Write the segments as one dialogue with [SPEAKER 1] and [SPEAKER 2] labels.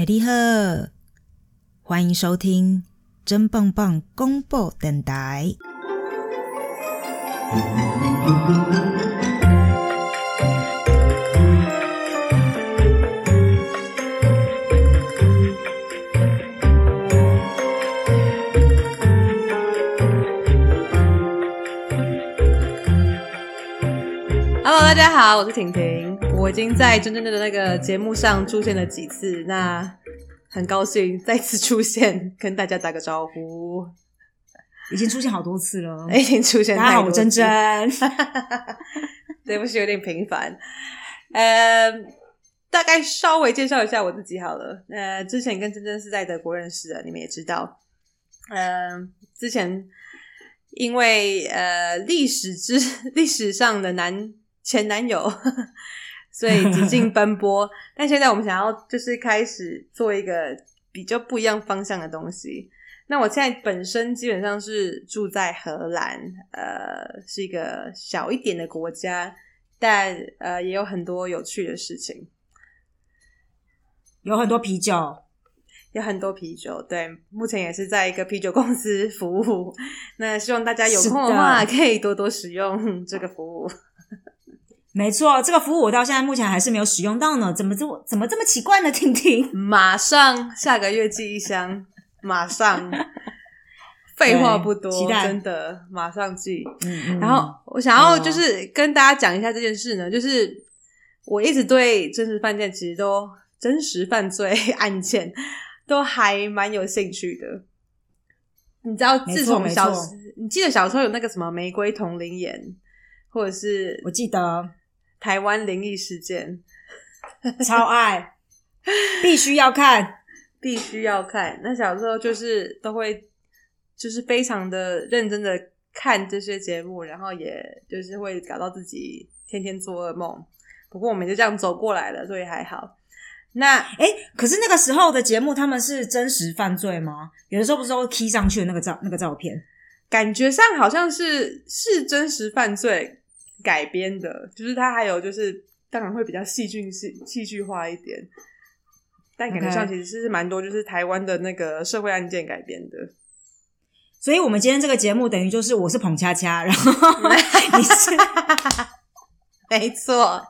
[SPEAKER 1] 哎，你好，欢迎收听真棒棒公布电台。
[SPEAKER 2] Hello，大家好，我是婷婷。我已经在真真的那个节目上出现了几次，那很高兴 再次出现，跟大家打个招呼。
[SPEAKER 1] 已经出现好多次了，
[SPEAKER 2] 已经出现。
[SPEAKER 1] 大家好，我珍珍。
[SPEAKER 2] 对不起，有点频繁。呃，大概稍微介绍一下我自己好了。呃，之前跟真真是在德国认识的，你们也知道。嗯，之前因为呃历史之 历史上的男前男友，所以几经 奔波。但现在我们想要就是开始做一个比较不一样方向的东西。那我现在本身基本上是住在荷兰，呃，是一个小一点的国家，但呃也有很多有趣的事情，
[SPEAKER 1] 有很多啤酒，
[SPEAKER 2] 有很多啤酒。对，目前也是在一个啤酒公司服务。那希望大家有空的话，可以多多使用这个服务。
[SPEAKER 1] 没错，这个服务我到现在目前还是没有使用到呢。怎么这么怎么这么奇怪呢？婷婷，
[SPEAKER 2] 马上下个月寄一箱。马上，废话不多，真的马上寄。然后我想要就是跟大家讲一下这件事呢，就是我一直对真实犯罪其实都真实犯罪 案件都还蛮有兴趣的。你知道，自从小你记得小时候有那个什么玫瑰同龄眼，或者是
[SPEAKER 1] 我记得
[SPEAKER 2] 台湾灵异事件，
[SPEAKER 1] 超爱，必须要看。
[SPEAKER 2] 必须要看。那小时候就是都会，就是非常的认真的看这些节目，然后也就是会搞到自己天天做噩梦。不过我们就这样走过来了，所以还好。那
[SPEAKER 1] 哎，可是那个时候的节目他们是真实犯罪吗？有的时候不是都 key 上去的那个照那个照片，
[SPEAKER 2] 感觉上好像是是真实犯罪改编的，就是它还有就是当然会比较戏剧戏戏剧化一点。但感觉上其实是蛮多，就是台湾的那个社会案件改编的。
[SPEAKER 1] 所以，我们今天这个节目等于就是我是捧恰恰，然后 你是
[SPEAKER 2] 没错。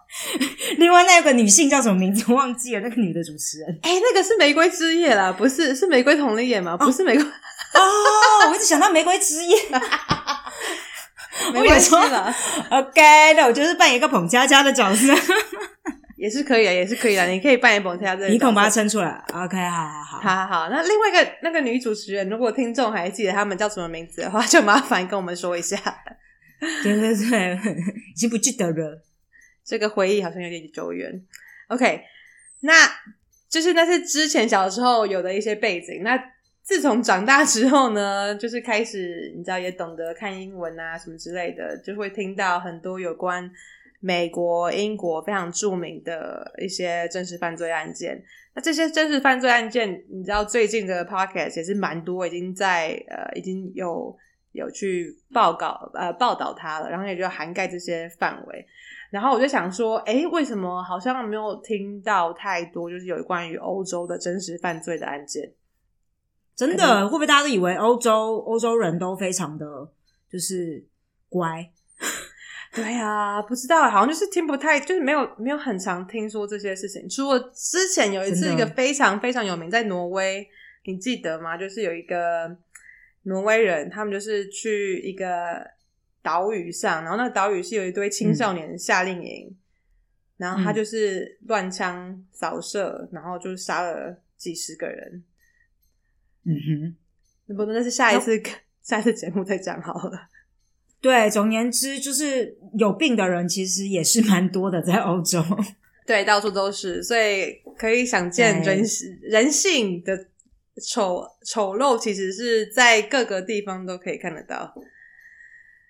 [SPEAKER 1] 另外那个女性叫什么名字？忘记了。那个女的主持人，
[SPEAKER 2] 哎，那个是玫瑰之夜啦，不是是玫瑰同丽演吗？不是玫瑰
[SPEAKER 1] 哦，我一直想到玫瑰之夜。
[SPEAKER 2] 没关系了，
[SPEAKER 1] OK，那我就是扮演一个捧佳佳的角色。
[SPEAKER 2] 也是可以的，也是可以的。你可以扮演彭佳佳，
[SPEAKER 1] 你恐把它撑出来。OK，好好好，
[SPEAKER 2] 好好好。那另外一个那个女主持人，如果听众还记得他们叫什么名字的话，就麻烦跟我们说一下。
[SPEAKER 1] 对对对，已经不记得了。
[SPEAKER 2] 这个回忆好像有点久远。OK，那就是那是之前小时候有的一些背景。那自从长大之后呢，就是开始你知道也懂得看英文啊什么之类的，就会听到很多有关。美国、英国非常著名的一些真实犯罪案件，那这些真实犯罪案件，你知道最近的 podcast 也是蛮多，已经在呃已经有有去报告呃报道它了，然后也就涵盖这些范围。然后我就想说，哎，为什么好像没有听到太多，就是有关于欧洲的真实犯罪的案件？
[SPEAKER 1] 真的会不会大家都以为欧洲欧洲人都非常的就是乖？
[SPEAKER 2] 对呀，不知道，好像就是听不太，就是没有没有很常听说这些事情。除了之前有一次，一个非常非常有名，在挪威，你记得吗？就是有一个挪威人，他们就是去一个岛屿上，然后那个岛屿是有一堆青少年夏令营，然后他就是乱枪扫射，然后就杀了几十个人。
[SPEAKER 1] 嗯哼，
[SPEAKER 2] 那不那是下一次下一次节目再讲好了。
[SPEAKER 1] 对，总而言之，就是有病的人其实也是蛮多的，在欧洲。
[SPEAKER 2] 对，到处都是，所以可以想见人人性的丑丑陋，其实是在各个地方都可以看得到。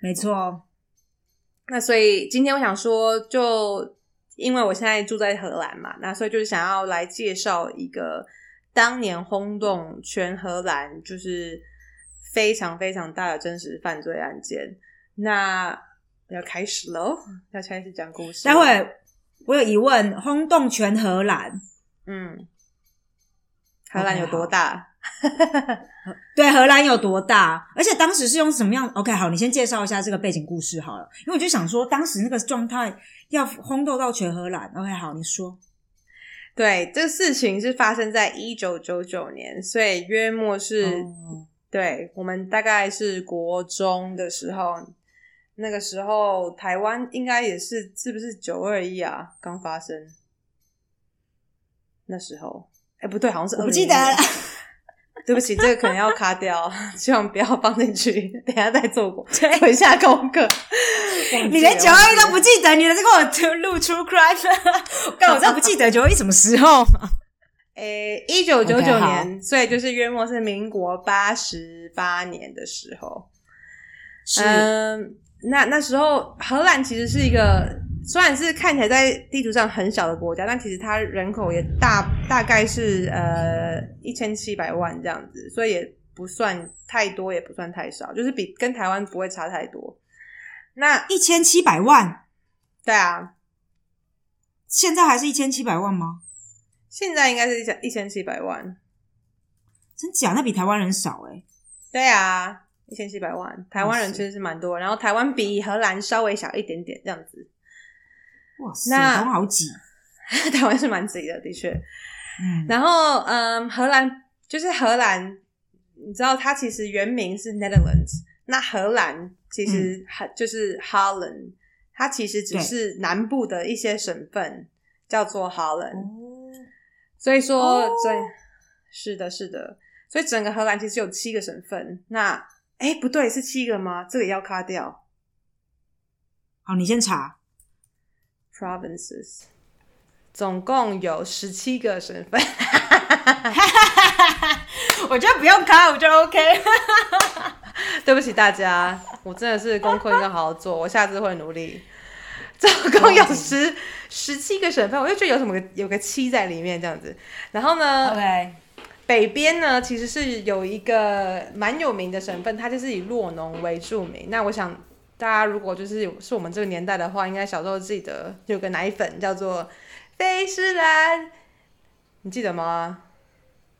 [SPEAKER 1] 没错。
[SPEAKER 2] 那所以今天我想说，就因为我现在住在荷兰嘛，那所以就是想要来介绍一个当年轰动全荷兰，就是非常非常大的真实犯罪案件。那要开始喽，要开始讲故事。
[SPEAKER 1] 待会我有疑问，轰动全荷兰，
[SPEAKER 2] 嗯，荷兰有多大？
[SPEAKER 1] 对，荷兰有多大？而且当时是用什么样？OK，好，你先介绍一下这个背景故事好了，因为我就想说，当时那个状态要轰动到全荷兰。OK，好，你说。
[SPEAKER 2] 对，这个事情是发生在一九九九年，所以约莫是，对我们大概是国中的时候，那个时候台湾应该也是是不是九二一啊？刚发生那时候，哎，不对，好像是
[SPEAKER 1] 我不记得。
[SPEAKER 2] 对不起，这个可能要卡掉，希望不要放进去。等下再做过，做一下功课。
[SPEAKER 1] 你连九二一都不记得，你在给我露出 cry？但我真的不记得九二一什么时候。
[SPEAKER 2] 诶，一九九九年，所以就是约莫是民国八十八年的时候。嗯，那那时候荷兰其实是一个。虽然是看起来在地图上很小的国家，但其实它人口也大，大概是呃一千七百万这样子，所以也不算太多，也不算太少，就是比跟台湾不会差太多。那
[SPEAKER 1] 一千七百万，
[SPEAKER 2] 对啊，
[SPEAKER 1] 现在还是一千七百万吗？
[SPEAKER 2] 现在应该是一千一千七百万，
[SPEAKER 1] 真假？那比台湾人少哎。
[SPEAKER 2] 对啊，一千七百万，台湾人其实是蛮多，然后台湾比荷兰稍微小一点点这样子。
[SPEAKER 1] 哇，台湾好挤，
[SPEAKER 2] 台湾是蛮挤的，的确。嗯，然后嗯，荷兰就是荷兰，你知道它其实原名是 Netherlands，那荷兰其实很就是 Holland，它其实只是南部的一些省份叫做 Holland，所以说整是的，是的，所以整个荷兰其实有七个省份。那哎，不对，是七个吗？这个要卡掉。
[SPEAKER 1] 好，你先查。
[SPEAKER 2] Provinces 总共有十七个省份，
[SPEAKER 1] 我觉得不用卡，我就 OK。
[SPEAKER 2] 对不起大家，我真的是功课应该好好做，我下次会努力。总共有十十七个省份，我就觉得有什么有个七在里面这样子。然后呢
[SPEAKER 1] ，OK，
[SPEAKER 2] 北边呢其实是有一个蛮有名的省份，它就是以洛农为著名。那我想。大家如果就是是我们这个年代的话，应该小时候记得有个奶粉叫做菲诗兰，你记得吗？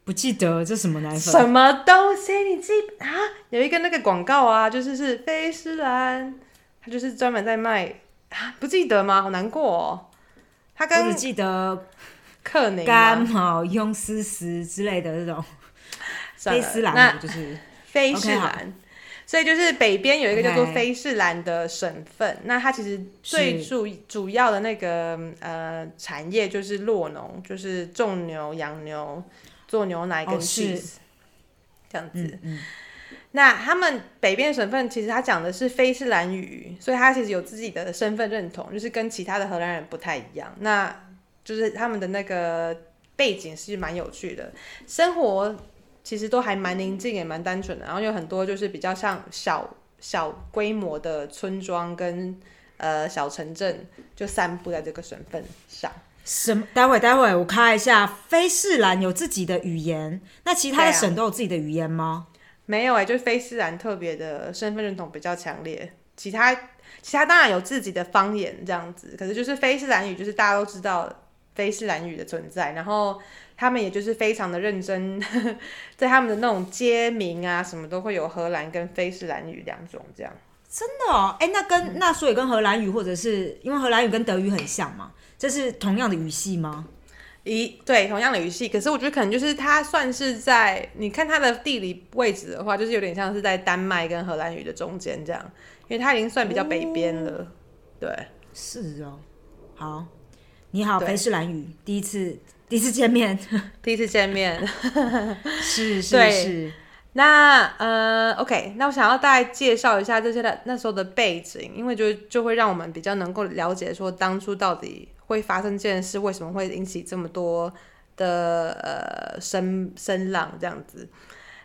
[SPEAKER 1] 不记得这什么奶粉？
[SPEAKER 2] 什么东西？你记啊？有一个那个广告啊，就是是菲诗兰，它就是专门在卖啊，不记得吗？好难过哦。他跟
[SPEAKER 1] 只记得
[SPEAKER 2] 克宁
[SPEAKER 1] 干毛庸丝丝之类的这种菲诗兰，就是
[SPEAKER 2] 菲诗兰。所以就是北边有一个叫做菲士兰的省份，那它其实最主主要的那个呃产业就是落农，就是种牛、养牛、做牛奶跟 cheese 这样子。那他们北边省份其实他讲的是菲士兰语，所以他其实有自己的身份认同，就是跟其他的荷兰人不太一样。那就是他们的那个背景是蛮有趣的，生活。其实都还蛮宁静，也蛮单纯的。然后有很多就是比较像小小规模的村庄跟呃小城镇，就散布在这个省份上。
[SPEAKER 1] 什？待会待会我看一下，菲士兰有自己的语言，那其他的省都有自己的语言吗？
[SPEAKER 2] 没有哎，就是菲士兰特别的身份认同比较强烈。其他其他当然有自己的方言这样子，可是就是菲士兰语，就是大家都知道菲士兰语的存在，然后。他们也就是非常的认真，在他们的那种街名啊，什么都会有荷兰跟菲士兰语两种这样。
[SPEAKER 1] 真的哦，哎，那跟那所以跟荷兰语或者是因为荷兰语跟德语很像嘛，这是同样的语系吗？
[SPEAKER 2] 咦，对，同样的语系。可是我觉得可能就是它算是在你看它的地理位置的话，就是有点像是在丹麦跟荷兰语的中间这样，因为它已经算比较北边了。对，
[SPEAKER 1] 是哦。好，你好，菲士兰语第一次。第一次见面，
[SPEAKER 2] 第一次见面，
[SPEAKER 1] 是 是是。
[SPEAKER 2] 那呃，OK，那我想要大概介绍一下这些的那时候的背景，因为就就会让我们比较能够了解说当初到底会发生这件事，为什么会引起这么多的呃声声浪这样子。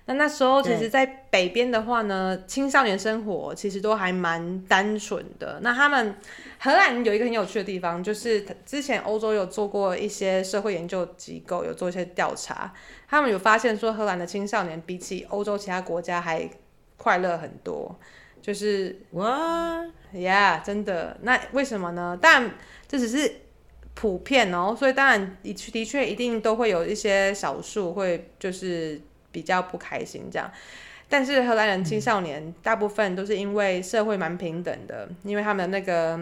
[SPEAKER 2] 那那时候，其实，在北边的话呢，青少年生活其实都还蛮单纯的。那他们荷兰有一个很有趣的地方，就是之前欧洲有做过一些社会研究机构有做一些调查，他们有发现说，荷兰的青少年比起欧洲其他国家还快乐很多。就是
[SPEAKER 1] 哇
[SPEAKER 2] ，Yeah，真的。那为什么呢？但这只是普遍哦，所以当然的的确一定都会有一些少数会就是比较不开心这样。但是荷兰人青少年大部分都是因为社会蛮平等的，因为他们那个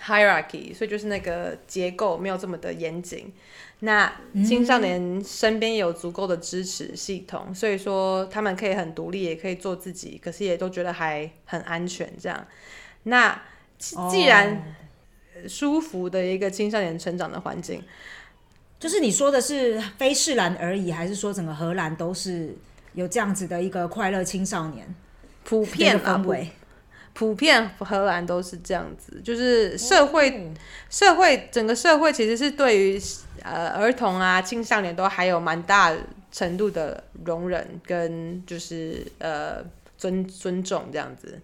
[SPEAKER 2] hierarchy，所以就是那个结构没有这么的严谨。那青少年身边有足够的支持系统，所以说他们可以很独立，也可以做自己，可是也都觉得还很安全。这样，那既然舒服的一个青少年成长的环境，
[SPEAKER 1] 就是你说的是非世兰而已，还是说整个荷兰都是有这样子的一个快乐青少年
[SPEAKER 2] 普遍
[SPEAKER 1] 氛围？
[SPEAKER 2] 普遍荷兰都是这样子，就是社会社会整个社会其实是对于呃儿童啊青少年都还有蛮大程度的容忍跟就是呃尊尊重这样子。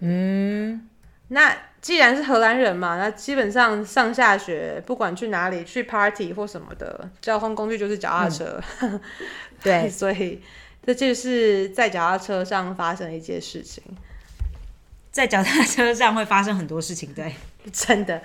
[SPEAKER 2] 嗯，那既然是荷兰人嘛，那基本上上下学不管去哪里去 party 或什么的，交通工具就是脚踏车。对，所以这就是在脚踏车上发生的一件事情。
[SPEAKER 1] 在脚踏车上会发生很多事情，对，
[SPEAKER 2] 真的。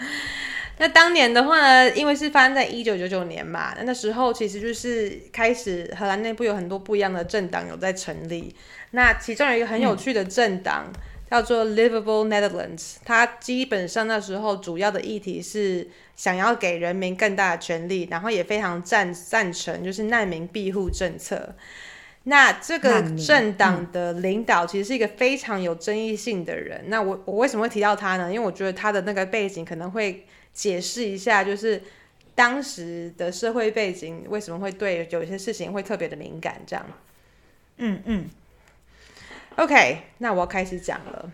[SPEAKER 2] 那当年的话呢，因为是发生在一九九九年嘛，那那时候其实就是开始荷兰内部有很多不一样的政党有在成立。那其中有一个很有趣的政党叫做 Livable Netherlands，它基本上那时候主要的议题是想要给人民更大的权利，然后也非常赞赞成就是难民庇护政策。那这个政党的领导其实是一个非常有争议性的人。那我我为什么会提到他呢？因为我觉得他的那个背景可能会解释一下，就是当时的社会背景为什么会对有一些事情会特别的敏感。这样，
[SPEAKER 1] 嗯嗯。
[SPEAKER 2] OK，那我要开始讲了，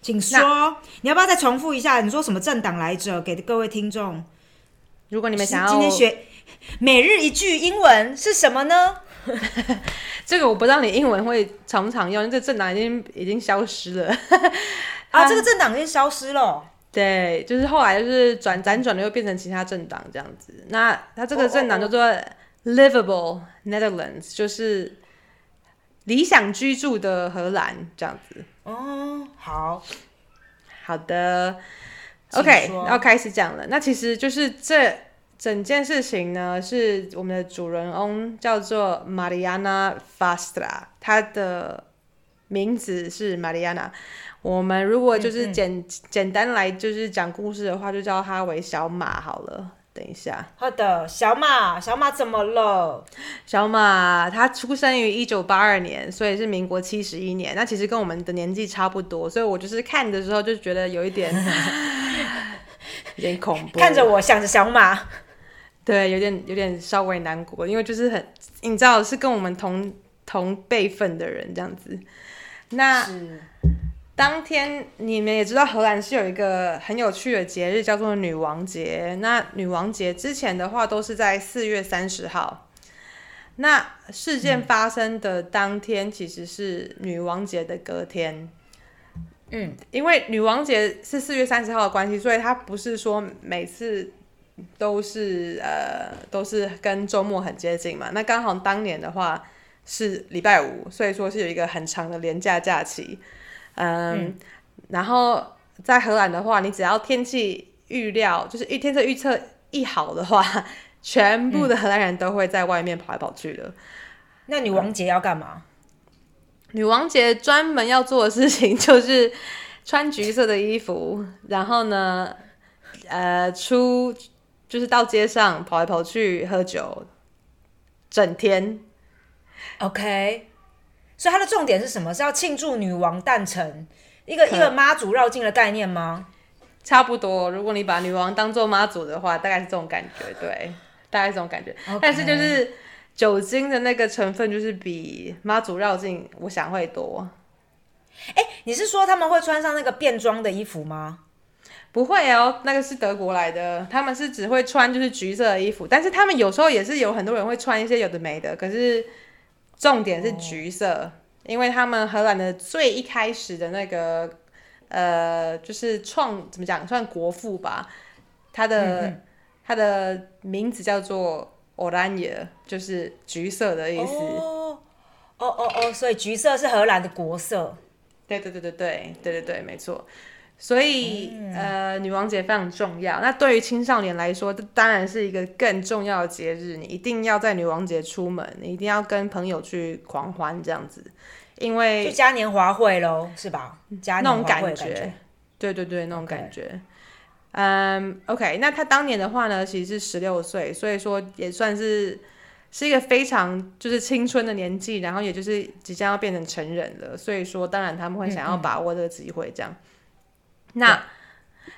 [SPEAKER 1] 请说。你要不要再重复一下？你说什么政党来着？给各位听众，
[SPEAKER 2] 如果你们想要
[SPEAKER 1] 今天学每日一句英文是什么呢？
[SPEAKER 2] 这个我不知道你英文会常不常用，这政党已经已经消失了
[SPEAKER 1] 啊！这个政党已经消失了。
[SPEAKER 2] 对，就是后来就是转辗转的又变成其他政党这样子。那它这个政党叫做 Livable Netherlands，就是理想居住的荷兰这样子。
[SPEAKER 1] 哦，好
[SPEAKER 2] 好的，OK，要开始讲了。那其实就是这。整件事情呢，是我们的主人翁叫做 Mariana Fastra，她的名字是 Mariana。我们如果就是简简单来就是讲故事的话，就叫她为小马好了。等一下，
[SPEAKER 1] 好的，小马，小马怎么了？
[SPEAKER 2] 小马他出生于一九八二年，所以是民国七十一年。那其实跟我们的年纪差不多，所以我就是看的时候就觉得有一点 有点恐怖，
[SPEAKER 1] 看着我想着小马。
[SPEAKER 2] 对，有点有点稍微难过，因为就是很，你知道是跟我们同同辈分的人这样子。那当天你们也知道，荷兰是有一个很有趣的节日，叫做女王节。那女王节之前的话，都是在四月三十号。那事件发生的当天，其实是女王节的隔天。嗯，因为女王节是四月三十号的关系，所以它不是说每次。都是呃，都是跟周末很接近嘛。那刚好当年的话是礼拜五，所以说是有一个很长的连假假期。嗯，然后在荷兰的话，你只要天气预料就是预天气预测一好的话，全部的荷兰人都会在外面跑来跑去的。
[SPEAKER 1] 那女王节要干嘛？
[SPEAKER 2] 女王节专门要做的事情 就是穿橘色的衣服，然后呢，呃，出。就是到街上跑来跑去喝酒，整天。
[SPEAKER 1] OK，所以它的重点是什么？是要庆祝女王诞辰，一个一个妈祖绕境的概念吗？
[SPEAKER 2] 差不多。如果你把女王当做妈祖的话，大概是这种感觉，对，大概这种感觉。但是就是酒精的那个成分，就是比妈祖绕境，我想会多。
[SPEAKER 1] 哎，你是说他们会穿上那个便装的衣服吗？
[SPEAKER 2] 不会哦，那个是德国来的，他们是只会穿就是橘色的衣服，但是他们有时候也是有很多人会穿一些有的没的，可是重点是橘色，因为他们荷兰的最一开始的那个呃，就是创怎么讲算国父吧，他的他的名字叫做 Oranje，就是橘色的意思。
[SPEAKER 1] 哦哦哦哦，所以橘色是荷兰的国色。
[SPEAKER 2] 对对对对对对对对，没错。所以，呃，女王节非常重要。那对于青少年来说，这当然是一个更重要的节日。你一定要在女王节出门，你一定要跟朋友去狂欢这样子，因为
[SPEAKER 1] 就嘉年华会喽，是吧？嘉
[SPEAKER 2] 那种感觉，对对对，那种感觉。嗯，OK，那他当年的话呢，其实是十六岁，所以说也算是是一个非常就是青春的年纪，然后也就是即将要变成成人了，所以说当然他们会想要把握这个机会，这样。那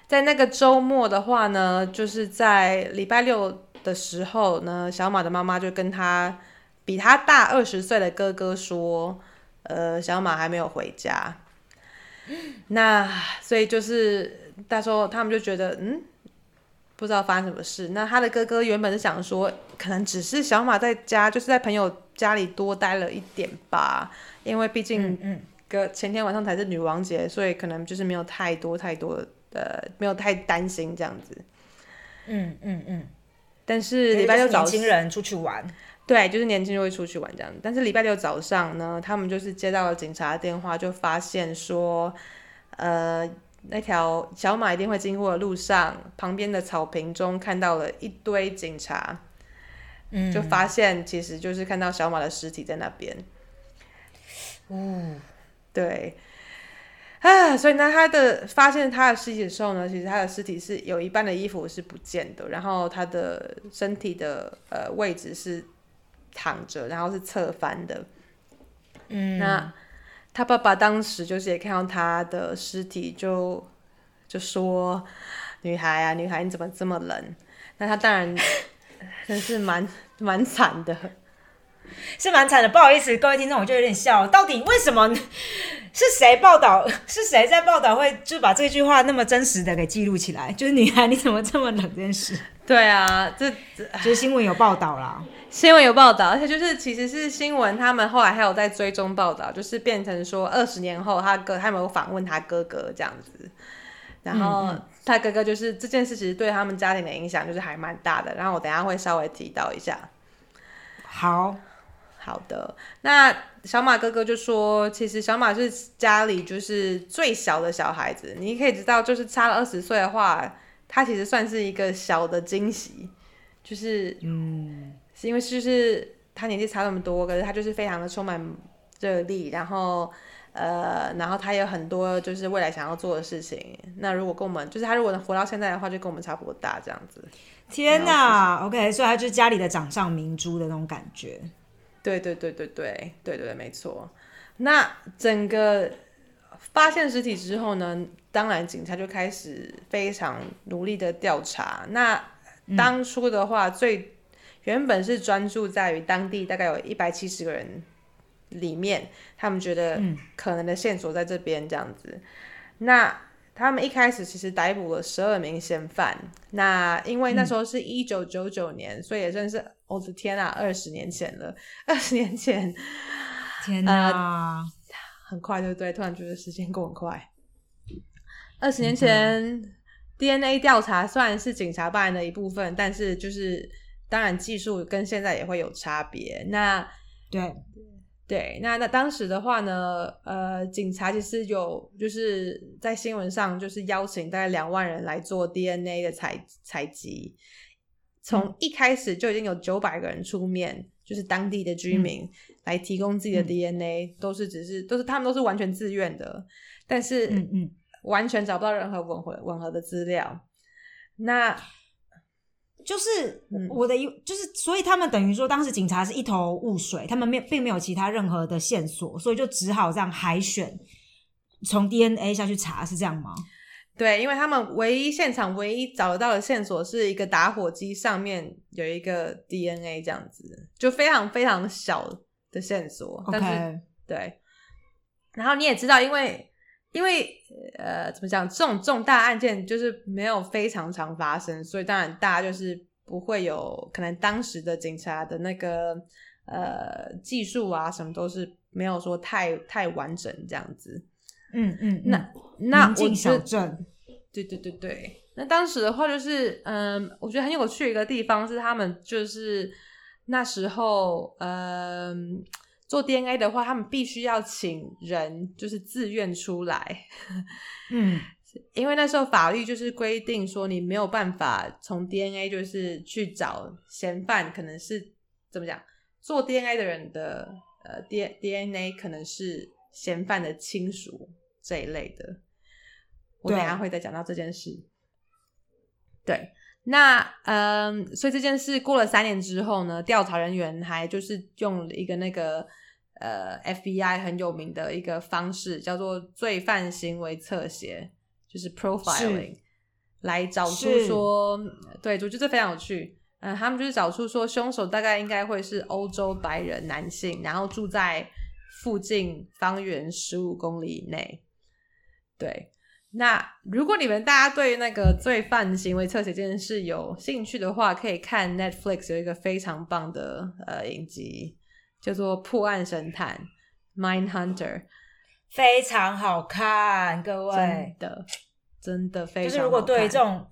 [SPEAKER 2] 在那个周末的话呢，就是在礼拜六的时候呢，小马的妈妈就跟他比他大二十岁的哥哥说，呃，小马还没有回家。那所以就是那时候他们就觉得，嗯，不知道发生什么事。那他的哥哥原本是想说，可能只是小马在家，就是在朋友家里多待了一点吧，因为毕竟
[SPEAKER 1] 嗯嗯，
[SPEAKER 2] 个前天晚上才是女王节，所以可能就是没有太多太多的，没有太担心这样子。
[SPEAKER 1] 嗯嗯嗯，
[SPEAKER 2] 但是礼拜六早
[SPEAKER 1] 就是年轻人出去玩，
[SPEAKER 2] 对，就是年轻人会出去玩这样。但是礼拜六早上呢，他们就是接到了警察电话，就发现说，呃，那条小马一定会经过的路上，旁边的草坪中看到了一堆警察，
[SPEAKER 1] 嗯，
[SPEAKER 2] 就发现其实就是看到小马的尸体在那边。
[SPEAKER 1] 哦，
[SPEAKER 2] 对，啊，所以呢，他的发现他的尸体的时候呢，其实他的尸体是有一半的衣服是不见的，然后他的身体的呃位置是躺着，然后是侧翻的。
[SPEAKER 1] 嗯，
[SPEAKER 2] 那他爸爸当时就是也看到他的尸体就，就说：“女孩啊，女孩，你怎么这么冷？”那他当然 真是蛮蛮惨的。
[SPEAKER 1] 是蛮惨的，不好意思，各位听众，我就有点笑，到底为什么 是谁报道？是谁在报道会就把这句话那么真实的给记录起来？就是女孩你怎么这么冷这件事，
[SPEAKER 2] 对啊，这这
[SPEAKER 1] 就是新闻有报道啦。
[SPEAKER 2] 新闻有报道，而且就是其实是新闻，他们后来还有在追踪报道，就是变成说二十年后他哥他们有访问他哥哥这样子，然后他哥哥就是这件事其实对他们家庭的影响就是还蛮大的，然后我等一下会稍微提到一下。
[SPEAKER 1] 好，
[SPEAKER 2] 好的，那小马哥哥就说，其实小马是家里就是最小的小孩子，你可以知道，就是差了二十岁的话，他其实算是一个小的惊喜，就是
[SPEAKER 1] 嗯，
[SPEAKER 2] 是因为就是他年纪差那么多，可是他就是非常的充满热力，然后呃，然后他有很多就是未来想要做的事情。那如果跟我们就是他如果能活到现在的话，就跟我们差不多大这样子。
[SPEAKER 1] 天哪，OK，所以他就是家里的掌上明珠的那种感觉。
[SPEAKER 2] 对对对对对对对对，没错。那整个发现尸体之后呢，当然警察就开始非常努力的调查。那当初的话，最原本是专注在于当地大概有一百七十个人里面，他们觉得可能的线索在这边这样子。那他们一开始其实逮捕了十二名嫌犯。那因为那时候是一九九九年，所以也算是我的天啊，二十年前了。二十年前
[SPEAKER 1] 天哪，
[SPEAKER 2] 很快，对不对？突然觉得时间过很快。二十年前、DNA 调查虽然是警察办案的一部分，但是就是当然技术跟现在也会有差别。那
[SPEAKER 1] 对，
[SPEAKER 2] 对，那那当时的话呢，呃，警察其实有就是在新闻上就是邀请大概两万人来做 DNA 的采采集，从一开始就已经有九百个人出面，就是当地的居民来提供自己的 DNA，、都是只是都是他们都是完全自愿的，但是
[SPEAKER 1] 嗯嗯，
[SPEAKER 2] 完全找不到任何吻合吻合的资料。那
[SPEAKER 1] 就是
[SPEAKER 2] 嗯
[SPEAKER 1] 我的一，就是所以他们等于说，当时警察是一头雾水，他们没并没有其他任何的线索，所以就只好这样海选，从 DNA 下去查，是这样吗？
[SPEAKER 2] 对，因为他们唯一现场唯一找得到的线索是一个打火机上面有一个 DNA 这样子，就非常非常小的线索。但是对，然后你也知道，因为因为呃，怎么讲，这种重大案件就是没有非常常发生，所以当然大家就是不会有可能当时的警察的那个呃技术啊什么都是没有说太太完整这样子。
[SPEAKER 1] 嗯嗯，
[SPEAKER 2] 那那我觉得
[SPEAKER 1] 小镇，
[SPEAKER 2] 对对对对，那当时的话就是，嗯，我觉得很有趣的一个地方是他们就是那时候，嗯，做 DNA 的话，他们必须要请人就是自愿出来，
[SPEAKER 1] 嗯
[SPEAKER 2] 因为那时候法律就是规定说，你没有办法从 DNA 就是去找嫌犯，可能是怎么讲，做 DNA 的人的呃 D DNA 可能是嫌犯的亲属这一类的。我等下会再讲到这件事。对，那嗯，所以这件事过了三年之后呢，调查人员还就是用了一个那个呃 FBI 很有名的一个方式，叫做罪犯行为侧写。就是 profiling 来找出说，对，我觉得这非常有趣。嗯，他们就是找出说，凶手大概应该会是欧洲白人男性，然后住在附近方圆十五公里以内。对，那如果你们大家对那个罪犯行为侧写这件事有兴趣的话，可以看 Netflix 有一个非常棒的呃影集，叫做《破案神探》（Mind Hunter）。
[SPEAKER 1] 非常好看，各位，
[SPEAKER 2] 真的，真的非常。
[SPEAKER 1] 就是如果对这种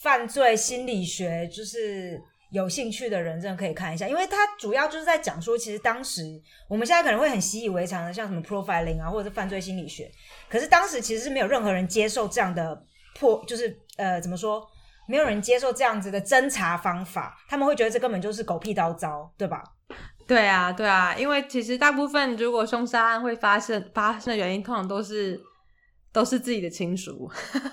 [SPEAKER 1] 犯罪心理学就是有兴趣的人，真的可以看一下，因为它主要就是在讲说，其实当时我们现在可能会很习以为常的，像什么 profiling 啊，或者是犯罪心理学，可是当时其实是没有任何人接受这样的破，就是呃，怎么说，没有人接受这样子的侦查方法，他们会觉得这根本就是狗屁叨糟，对吧？
[SPEAKER 2] 对啊，对啊，因为其实大部分如果凶杀案会发生发生的原因，通常都是都是自己的亲属，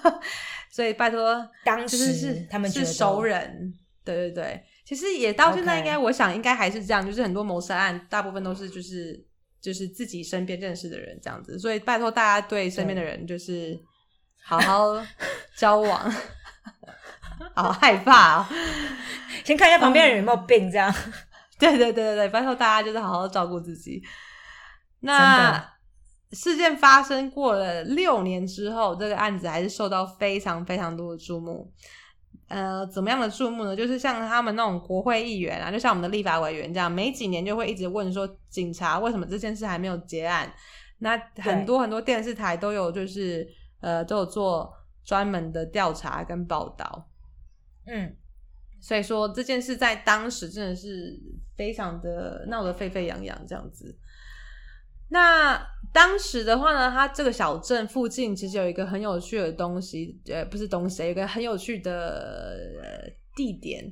[SPEAKER 2] 所以拜托，
[SPEAKER 1] 当时
[SPEAKER 2] 是
[SPEAKER 1] 他们
[SPEAKER 2] 是熟人，对对对，其实也到现在应该，我想应该还是这样，就是很多谋杀案大部分都是就是就是自己身边认识的人这样子，所以拜托大家对身边的人就是好好交往，好害怕哦，
[SPEAKER 1] 先看一下旁边人有没有病这样。
[SPEAKER 2] 对对对对对，拜托大家就是好好照顾自己。那事件发生过了六年之后，这个案子还是受到非常非常多的注目。呃，怎么样的注目呢？就是像他们那种国会议员啊，就像我们的立法委员这样，每几年就会一直问说，警察为什么这件事还没有结案？那很多很多电视台都有，就是呃，都有做专门的调查跟报道。嗯。所以说这件事在当时真的是非常的闹得沸沸扬扬这样子。那当时的话呢，它这个小镇附近其实有一个很有趣的东西，呃，不是东西，有一个很有趣的地点。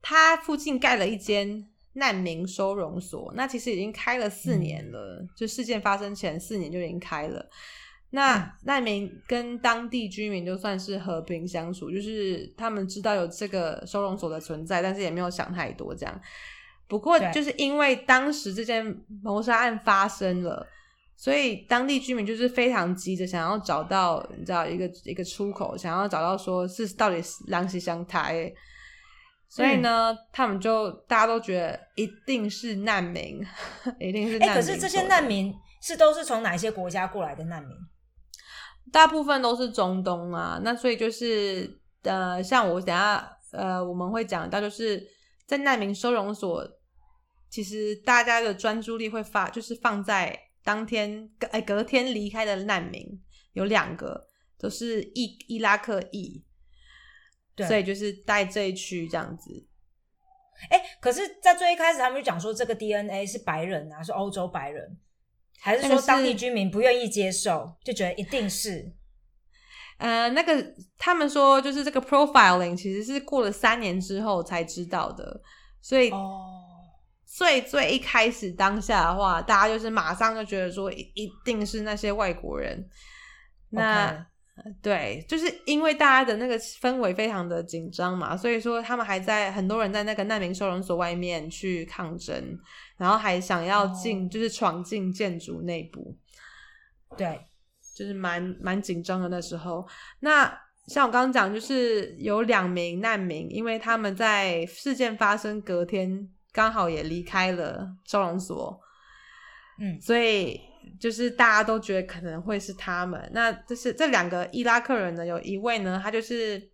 [SPEAKER 2] 它附近盖了一间难民收容所，那其实已经开了四年了，就事件发生前四年就已经开了。那难民跟当地居民就算是和平相处，就是他们知道有这个收容所的存在，但是也没有想太多这样。不过就是因为当时这件谋杀案发生了，所以当地居民就是非常急着想要找到你知道一个一个出口，想要找到说是到底是狼溪乡台，所以呢，他们就大家都觉得一定是难民，一定是。哎，
[SPEAKER 1] 可是这些难民是都是从哪些国家过来的难民？
[SPEAKER 2] 大部分都是中东啊，那所以就是呃，像我等下呃，我们会讲到，就是在难民收容所，其实大家的专注力会发，就是放在当天哎隔天离开的难民有两个，都是伊伊拉克裔，所以就是在这一区这样子。
[SPEAKER 1] 哎，可是，在最一开始他们就讲说这个 DNA 是白人啊，是欧洲白人。还是说当地居民不愿意接受，就觉得一定是，
[SPEAKER 2] 呃，那个他们说就是这个 profiling 其实是过了三年之后才知道的，所以最最一开始当下的话，大家就是马上就觉得说一定是那些外国人，那对，就是因为大家的那个氛围非常的紧张嘛，所以说他们还在很多人在那个难民收容所外面去抗争。然后还想要进，就是闯进建筑内部，
[SPEAKER 1] 对，
[SPEAKER 2] 就是蛮蛮紧张的那时候。那像我刚刚讲，就是有两名难民，因为他们在事件发生隔天刚好也离开了收容所，嗯，所以就是大家都觉得可能会是他们。那这是这两个伊拉克人呢，有一位呢，他就是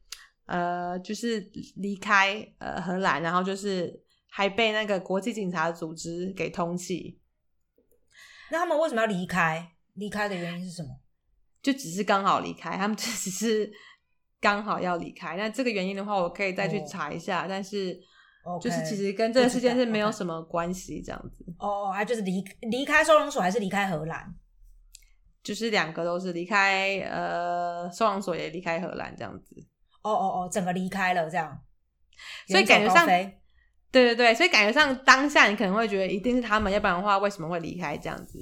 [SPEAKER 2] 呃，就是离开呃荷兰，然后就是。还被那个国际警察组织给通缉，
[SPEAKER 1] 那他们为什么要离开？离开的原因是什么？
[SPEAKER 2] 就只是刚好离开，他们只是刚好要离开。那这个原因的话，我可以再去查一下。但是，就是其实跟这个事件是没有什么关系，这样子。
[SPEAKER 1] 哦，他就是离离开收容所，还是离开荷兰？
[SPEAKER 2] 就是两个都是离开呃收容所，也离开荷兰这样子。
[SPEAKER 1] 哦哦哦，整个离开了这样，
[SPEAKER 2] 所以感觉上，对对对，所以感觉上当下你可能会觉得一定是他们，要不然的话为什么会离开这样子？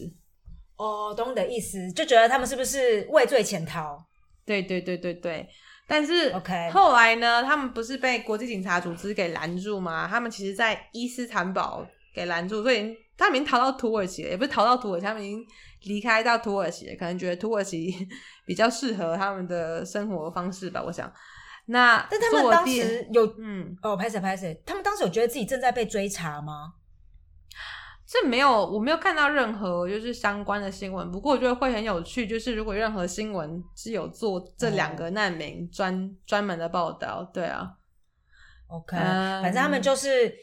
[SPEAKER 1] 哦，懂你的意思，就觉得他们是不是畏罪潜逃？
[SPEAKER 2] 对对对对对。但是
[SPEAKER 1] OK
[SPEAKER 2] 后来呢，他们不是被国际警察组织给拦住吗？他们其实，在伊斯坦堡给拦住，所以他们已经逃到土耳其了，也不是逃到土耳其，他们已经离开到土耳其了，可能觉得土耳其比较适合他们的生活方式吧，我想。那
[SPEAKER 1] 但他们当时有
[SPEAKER 2] 嗯，
[SPEAKER 1] 哦，拍谁拍谁，他们当时有觉得自己正在被追查吗？
[SPEAKER 2] 这没有，我没有看到任何就是相关的新闻。不过我觉得会很有趣，就是如果任何新闻是有做这两个难民专、专门的报道，对啊
[SPEAKER 1] ，OK，、
[SPEAKER 2] 嗯
[SPEAKER 1] 反正他们就是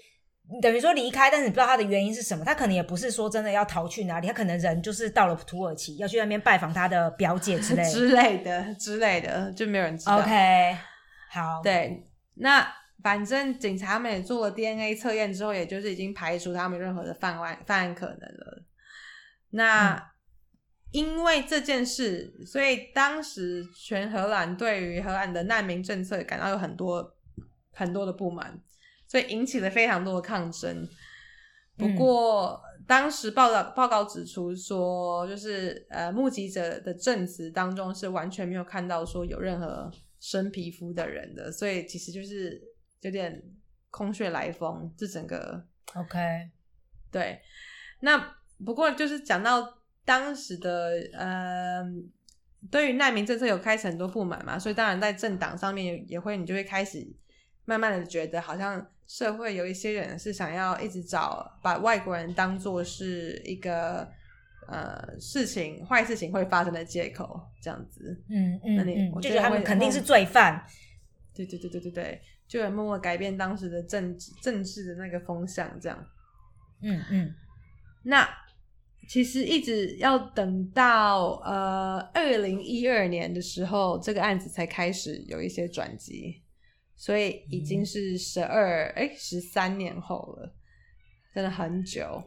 [SPEAKER 1] 等于说离开，但是你不知道他的原因是什么。他可能也不是说真的要逃去哪里，他可能人就是到了土耳其，要去那边拜访他的表姐之类的。
[SPEAKER 2] 之类的之类的，就没有人知道。
[SPEAKER 1] OK，好，，
[SPEAKER 2] 对，那反正警察们也做了 DNA 测验之后，也就是已经排除他们任何的犯案犯案可能了。那、
[SPEAKER 1] 嗯
[SPEAKER 2] 因为这件事，所以当时全荷兰对于荷兰的难民政策感到有很多很多的不满，所以引起了非常多的抗争。不
[SPEAKER 1] 嗯
[SPEAKER 2] 过，当时报道报告指出说，就是呃，目击者的证词当中是完全没有看到说有任何生皮肤的人的，所以其实就是有点空穴来风。这整个
[SPEAKER 1] OK，
[SPEAKER 2] 对，那不过就是讲到当时的呃，对于难民政策有开始很多不满嘛，所以当然在政党上面也也会，你就会开始慢慢的觉得，好像社会有一些人是想要一直找把外国人当做是一个呃事情坏事情会发生的借口，这样子。
[SPEAKER 1] 嗯嗯
[SPEAKER 2] 那你我觉得
[SPEAKER 1] 他们肯定是罪犯。
[SPEAKER 2] 对对对对对对，就有默默改变当时的政治政治的那个风向，这样。
[SPEAKER 1] 嗯嗯，
[SPEAKER 2] 那其实一直要等到呃二零一二年的时候，这个案子才开始有一些转机，所以已经是十二哎十三年后了，真的很久。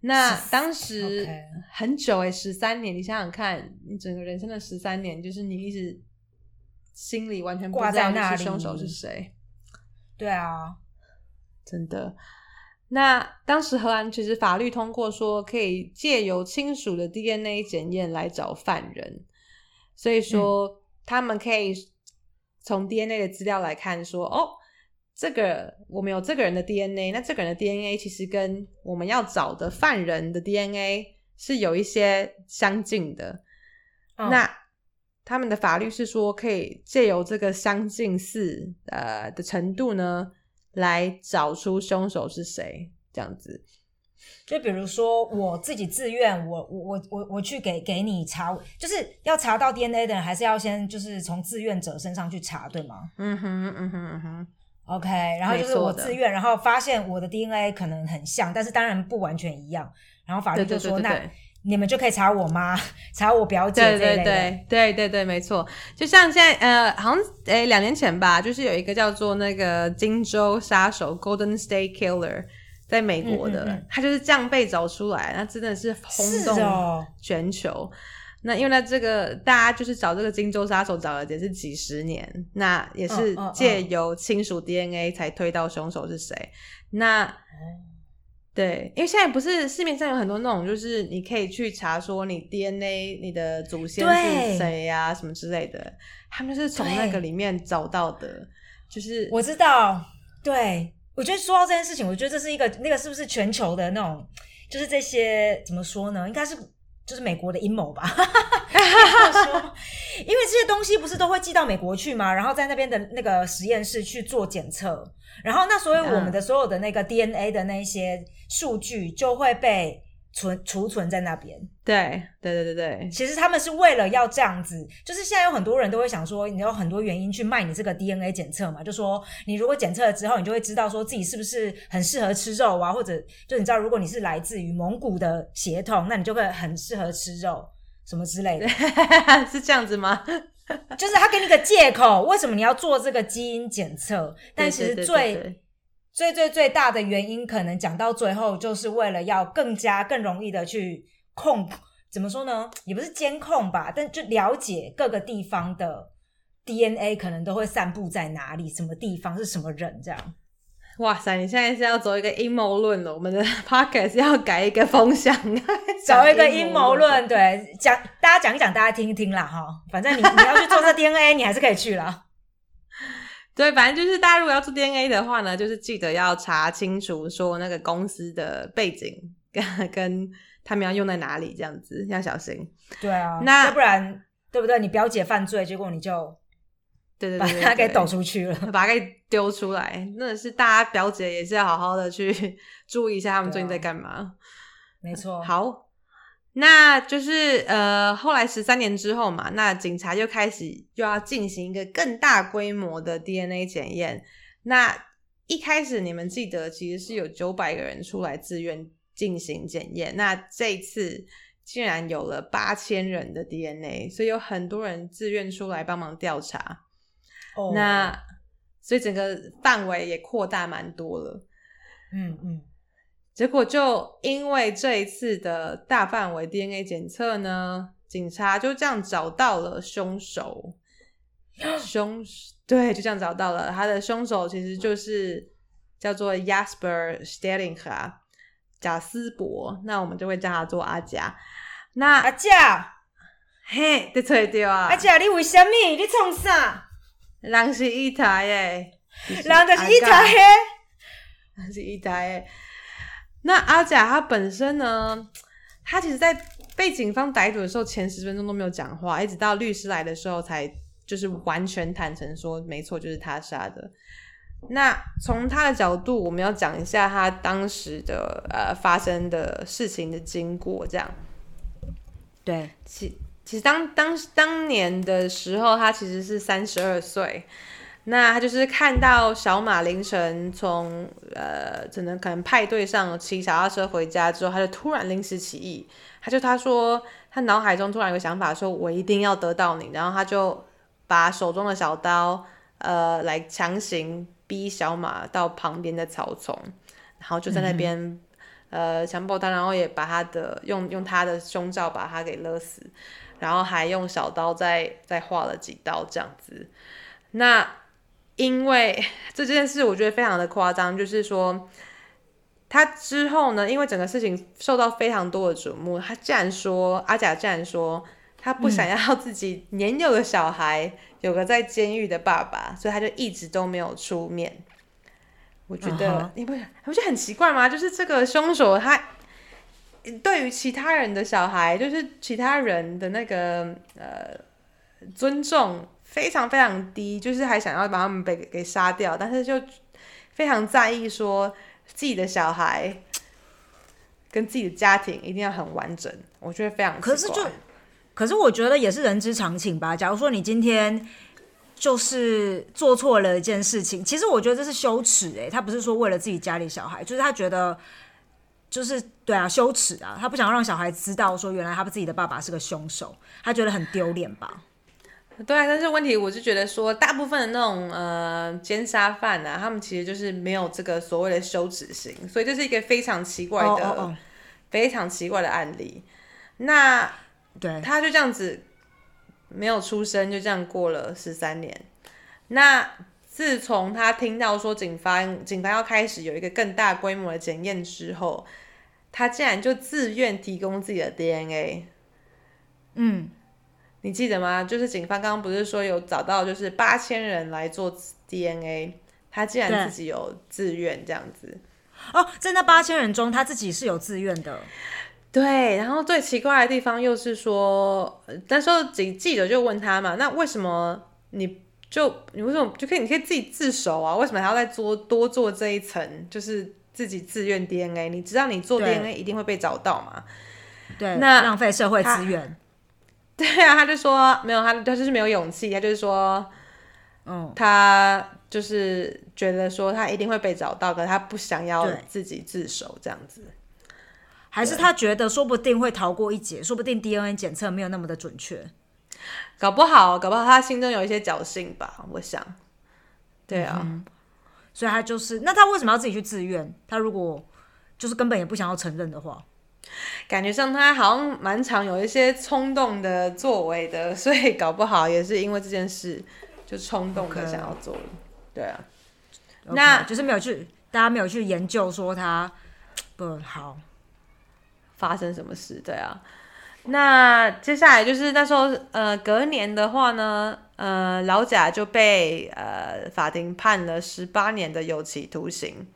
[SPEAKER 2] 那当时很久哎，十三年，你想想看，你整个人生的十三年，就是你一直心里完全不知道是凶手是谁。
[SPEAKER 1] 对啊，
[SPEAKER 2] 真的。那当时荷兰其实法律通过说，可以借由亲属的 DNA 检验来找犯人，所以说、他们可以从 DNA 的资料来看说，哦，这个我们有这个人的 DNA，那这个人的 DNA 其实跟我们要找的犯人的 DNA 是有一些相近的。
[SPEAKER 1] 嗯
[SPEAKER 2] 那他们的法律是说，可以借由这个相近似呃的程度呢，来找出凶手是谁，这样子。
[SPEAKER 1] 就比如说我自己自愿，我我我我我去给给你查，就是要查到 DNA 的人，还是要先就是从志愿者身上去查，对吗
[SPEAKER 2] 嗯哼，嗯哼，嗯哼
[SPEAKER 1] ，？OK，然后就是我自愿，然后发现我的 DNA 可能很像，但是当然不完全一样，然后法律就说
[SPEAKER 2] 对对对对对
[SPEAKER 1] 那你们就可以查我妈，查我表姐这
[SPEAKER 2] 对对。对对对对，没错。就像现在呃，好像诶两年前吧，就是有一个叫做那个金州杀手 （Golden State Killer） 在美国的，
[SPEAKER 1] 嗯嗯嗯
[SPEAKER 2] 他就是这样被找出来，那真的是轰
[SPEAKER 1] 是
[SPEAKER 2] 动
[SPEAKER 1] 哦
[SPEAKER 2] 全球。那因为呢，这个大家就是找这个金州杀手找了也是几十年，那也是借由亲属 DNA 才推到凶手是谁。那对，因为现在不是市面上有很多那种，就是你可以去查说你 DNA 你的祖先是谁呀、什么之类的，他们就是从那个里面找到的，就是
[SPEAKER 1] 我知道，对我觉得说到这件事情，我觉得这是一个那个是不是全球的那种，就是这些怎么说呢？应该是就是美国的阴谋吧。说，因为这些东西不是都会寄到美国去吗？然后在那边的那个实验室去做检测，然后那所以我们的所有的那个 DNA 的那些数据就会被存储存在那边。
[SPEAKER 2] 对对对对对，
[SPEAKER 1] 其实他们是为了要这样子，就是现在有很多人都会想说，你有很多原因去卖你这个 DNA 检测嘛，就说你如果检测了之后，你就会知道说自己是不是很适合吃肉啊，或者就你知道，如果你是来自于蒙古的血统，那你就会很适合吃肉什么之类的。
[SPEAKER 2] 是这样子吗？
[SPEAKER 1] 就是他给你个借口，为什么你要做这个基因检测？但其实最
[SPEAKER 2] 对对
[SPEAKER 1] 最最最大的原因，可能讲到最后，就是为了要更加更容易的去控怎么说呢？也不是监控吧，但就了解各个地方的 DNA 可能都会散布在哪里，什么地方是什么人这样。
[SPEAKER 2] 哇塞，你现在是要走一个阴谋论了？我们的 podcast 要改一个风向，
[SPEAKER 1] 找一个阴谋论，对，讲大家讲一讲，大家听一听啦，哈。反正你你要去做这 DNA，你还是可以去啦。
[SPEAKER 2] 对，反正就是大家如果要做 DNA 的话呢，就是记得要查清楚说那个公司的背景跟 跟他们要用在哪里，这样子要小心。
[SPEAKER 1] 对啊，那要不然对不对？你表姐犯罪，结果你就。
[SPEAKER 2] 对对对，
[SPEAKER 1] 把他给抖出去了，
[SPEAKER 2] 把他给丢出来，那是大家表姐也是要好好的去注意一下他们最近在干嘛。
[SPEAKER 1] 没错，
[SPEAKER 2] 好，那就是呃，后来十三年之后嘛，那警察就开始又要进行一个更大规模的 DNA 检验。那一开始你们记得，其实是有九百个人出来自愿进行检验，那这次竟然有了八千人的 DNA，所以有很多人自愿出来帮忙调查。哦那所以整个范围也扩大蛮多了，
[SPEAKER 1] 嗯嗯，
[SPEAKER 2] 结果就因为这一次的大范围 DNA 检测呢，警察就这样找到了凶手，凶对，就这样找到了他的凶手，其实就是叫做 Jasper Stelling 贾斯伯，那我们就会叫他做阿贾。那
[SPEAKER 1] 阿贾，
[SPEAKER 2] 嘿，你猜对啊？
[SPEAKER 1] 阿贾，你为什么？你创啥？
[SPEAKER 2] 人是一台诶，
[SPEAKER 1] 人就是一台诶，
[SPEAKER 2] 人是一台诶。那阿甲他本身呢，他其实，在被警方逮捕的时候，前十分钟都没有讲话，一直到律师来的时候，才就是完全坦诚说，没错，就是他杀的。那从他的角度，我们要讲一下他当时的呃发生的事情的经过，这样。
[SPEAKER 1] 对，
[SPEAKER 2] 其。其实当当当年的时候，他其实是三十二岁。那他就是看到小马凌晨从呃，可能可能派对上骑小踏车回家之后，他就突然临时起意，他就他说他脑海中突然有个想法，说我一定要得到你，然后他就把手中的小刀呃来强行逼小马到旁边的草丛，然后就在那边呃强暴他，然后也把他的用用他的胸罩把他给勒死。然后还用小刀再再划了几刀这样子，那因为这件事我觉得非常的夸张，就是说他之后呢，因为整个事情受到非常多的瞩目，他竟然说阿甲竟然说他不想要自己年幼的小孩有个在监狱的爸爸，所以他就一直都没有出面。我觉得你不不觉得很奇怪吗？就是这个凶手他。对于其他人的小孩，就是其他人的那个呃尊重非常非常低，就是还想要把他们被给杀掉，但是就非常在意说自己的小孩跟自己的家庭一定要很完整，我觉得非常
[SPEAKER 1] 可是就可是我觉得也是人之常情吧。假如说你今天就是做错了一件事情，其实我觉得这是羞耻哎，他不是说为了自己家里小孩，就是他觉得。就是对啊，羞耻啊！他不想让小孩知道说，原来他自己的爸爸是个凶手，他觉得很丢脸吧？
[SPEAKER 2] 对啊，但是问题我是觉得说，大部分的那种呃奸杀犯啊，他们其实就是没有这个所谓的羞耻心，所以这是一个非常奇怪的、非常奇怪的案例。那
[SPEAKER 1] 对，
[SPEAKER 2] 他就这样子没有出生，就这样过了十三年。那自从他听到说警方警方要开始有一个更大规模的检验之后，他竟然就自愿提供自己的 DNA。
[SPEAKER 1] 嗯，
[SPEAKER 2] 你记得吗？就是警方刚刚不是说有找到就是八千人来做 DNA，他竟然自己有自愿这样子。
[SPEAKER 1] 哦，在那八千人中，他自己是有自愿的。
[SPEAKER 2] 对，然后最奇怪的地方又是说，那时候记记者就问他嘛，那为什么你？就你为什么就可以？你可以自己自首啊？为什么还要再做多做这一层？就是自己自愿 DNA？你知道你做 DNA 一定会被找到吗？
[SPEAKER 1] 对，那浪费社会资源。
[SPEAKER 2] 对啊，他就说没有，他他就是没有勇气。他就是说，
[SPEAKER 1] 嗯，
[SPEAKER 2] 他就是觉得说他一定会被找到，可他不想要自己自首这样子。
[SPEAKER 1] 还是他觉得说不定会逃过一劫，说不定 DNA 检测没有那么的准确。
[SPEAKER 2] 搞不好，搞不好他心中有一些侥幸吧，我想。对啊，
[SPEAKER 1] 所以他就是，那他为什么要自己去自愿？他如果就是根本也不想要承认的话，
[SPEAKER 2] 感觉上他好像蛮常有一些冲动的作为的，所以搞不好也是因为这件事就冲动的想要做了。对啊那
[SPEAKER 1] 就是没有去，大家没有去研究说他不好。
[SPEAKER 2] 发生什么事？对啊，那接下来就是那时候呃隔年的话呢，呃老贾就被呃法庭判了十八年的有期徒刑。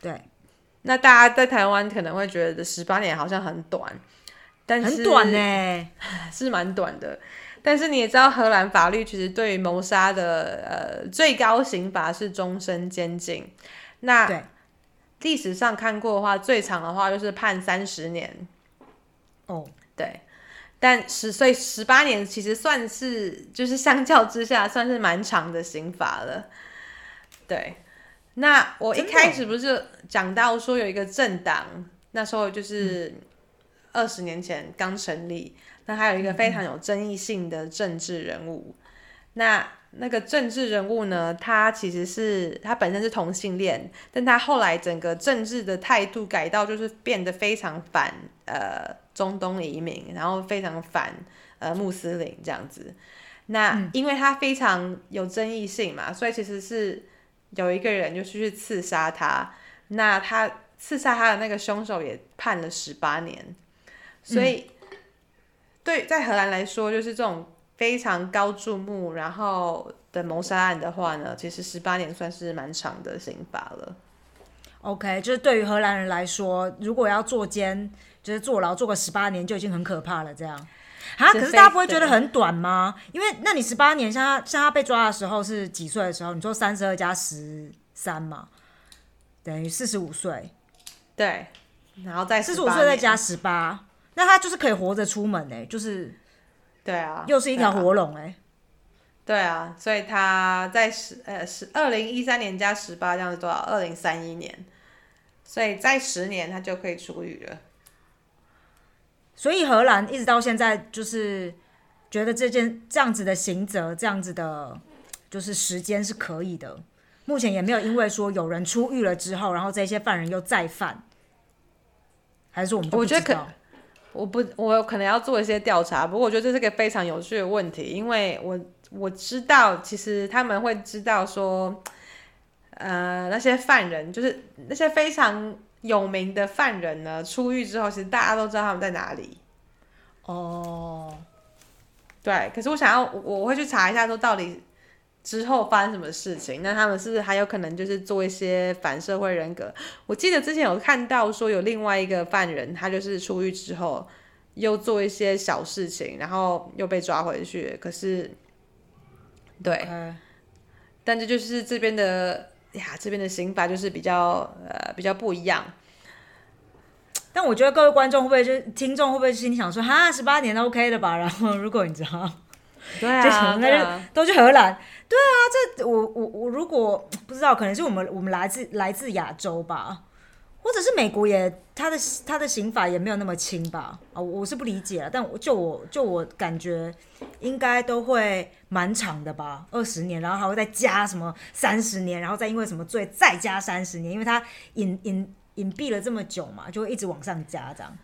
[SPEAKER 1] 对，
[SPEAKER 2] 那大家在台湾可能会觉得十八年好像很短，但是
[SPEAKER 1] 很短呢、
[SPEAKER 2] 是蛮短的。但是你也知道，荷兰法律其实对于谋杀的呃最高刑罚是终身监禁。那
[SPEAKER 1] 对
[SPEAKER 2] 历史上看过的话，最长的话就是判三十年。
[SPEAKER 1] 哦，
[SPEAKER 2] 对，但十岁十八年其实算是就是相较之下算是蛮长的刑罚了。对，那我一开始不是讲到说有一个政党，那时候
[SPEAKER 1] 嗯
[SPEAKER 2] 就是二十年前刚成立，那还有一个非常有争议性的政治人物，那。那个政治人物呢，他其实是他本身是同性恋，但他后来整个政治的态度改到就是变得非常反呃中东移民，然后非常反呃穆斯林这样子。那因为他非常有争议性嘛，所以其实是有一个人就去刺杀他，那他刺杀他的那个凶手也判了十八年，所以、对在荷兰来说，就是这种非常高注目然后的谋杀案的话呢，其实十八年算是蛮长的刑罚了。
[SPEAKER 1] OK，就是对于荷兰人来说，如果要坐监，就是坐牢坐个十八年就已经很可怕了。这样啊，可是大家不会觉得很短吗？因为那你十八年，像他像他被抓的时候是几岁的时候？你说三十二加十三嘛，等于四十五岁，
[SPEAKER 2] 对，然后再
[SPEAKER 1] 四十五岁再加十八，那他就是可以活着出门哎、就是
[SPEAKER 2] 对啊，
[SPEAKER 1] 又是一条活龙哎、
[SPEAKER 2] 对啊，所以他在十呃十二零一三年加十八，这样是多少？二零三一年，所以在十年他就可以出狱了。
[SPEAKER 1] 所以荷兰一直到现在就是觉得这件这样子的刑责，这样子的，就是时间是可以的。目前也没有因为说有人出狱了之后，然后这些犯人又再犯，还是我们不
[SPEAKER 2] 我觉得可
[SPEAKER 1] 知道
[SPEAKER 2] 我不，我可能要做一些调查，不过我觉得这是个非常有趣的问题，因为我我知道，其实他们会知道说，呃，那些犯人就是那些非常有名的犯人呢，出狱之后，其实大家都知道他们在哪里。
[SPEAKER 1] 哦。
[SPEAKER 2] 对，可是我想要，我我会去查一下，说到底之后发生什么事情。那他们是不是还有可能就是做一些反社会人格？我记得之前有看到说有另外一个犯人，他就是出狱之后又做一些小事情，然后又被抓回去。可是，对但这就是这边的呀，这边的刑法就是比较呃比较不一样。
[SPEAKER 1] 但我觉得各位观众会不会就是听众会不会心里想说，哈，十八年 OK 的吧？然后如果你知道，
[SPEAKER 2] 对啊，
[SPEAKER 1] 那
[SPEAKER 2] 就啊，
[SPEAKER 1] 都去荷兰。对啊，这我我我如果不知道，可能是我们我们来自来自亚洲吧，或者是美国也他的他的刑法也没有那么轻吧？啊，我是不理解了，但我就我就我感觉应该都会蛮长的吧，二十年，然后还会再加什么三十年，然后再因为什么罪再加三十年，因为他隐隐隐蔽了这么久嘛，就会一直往上加这样。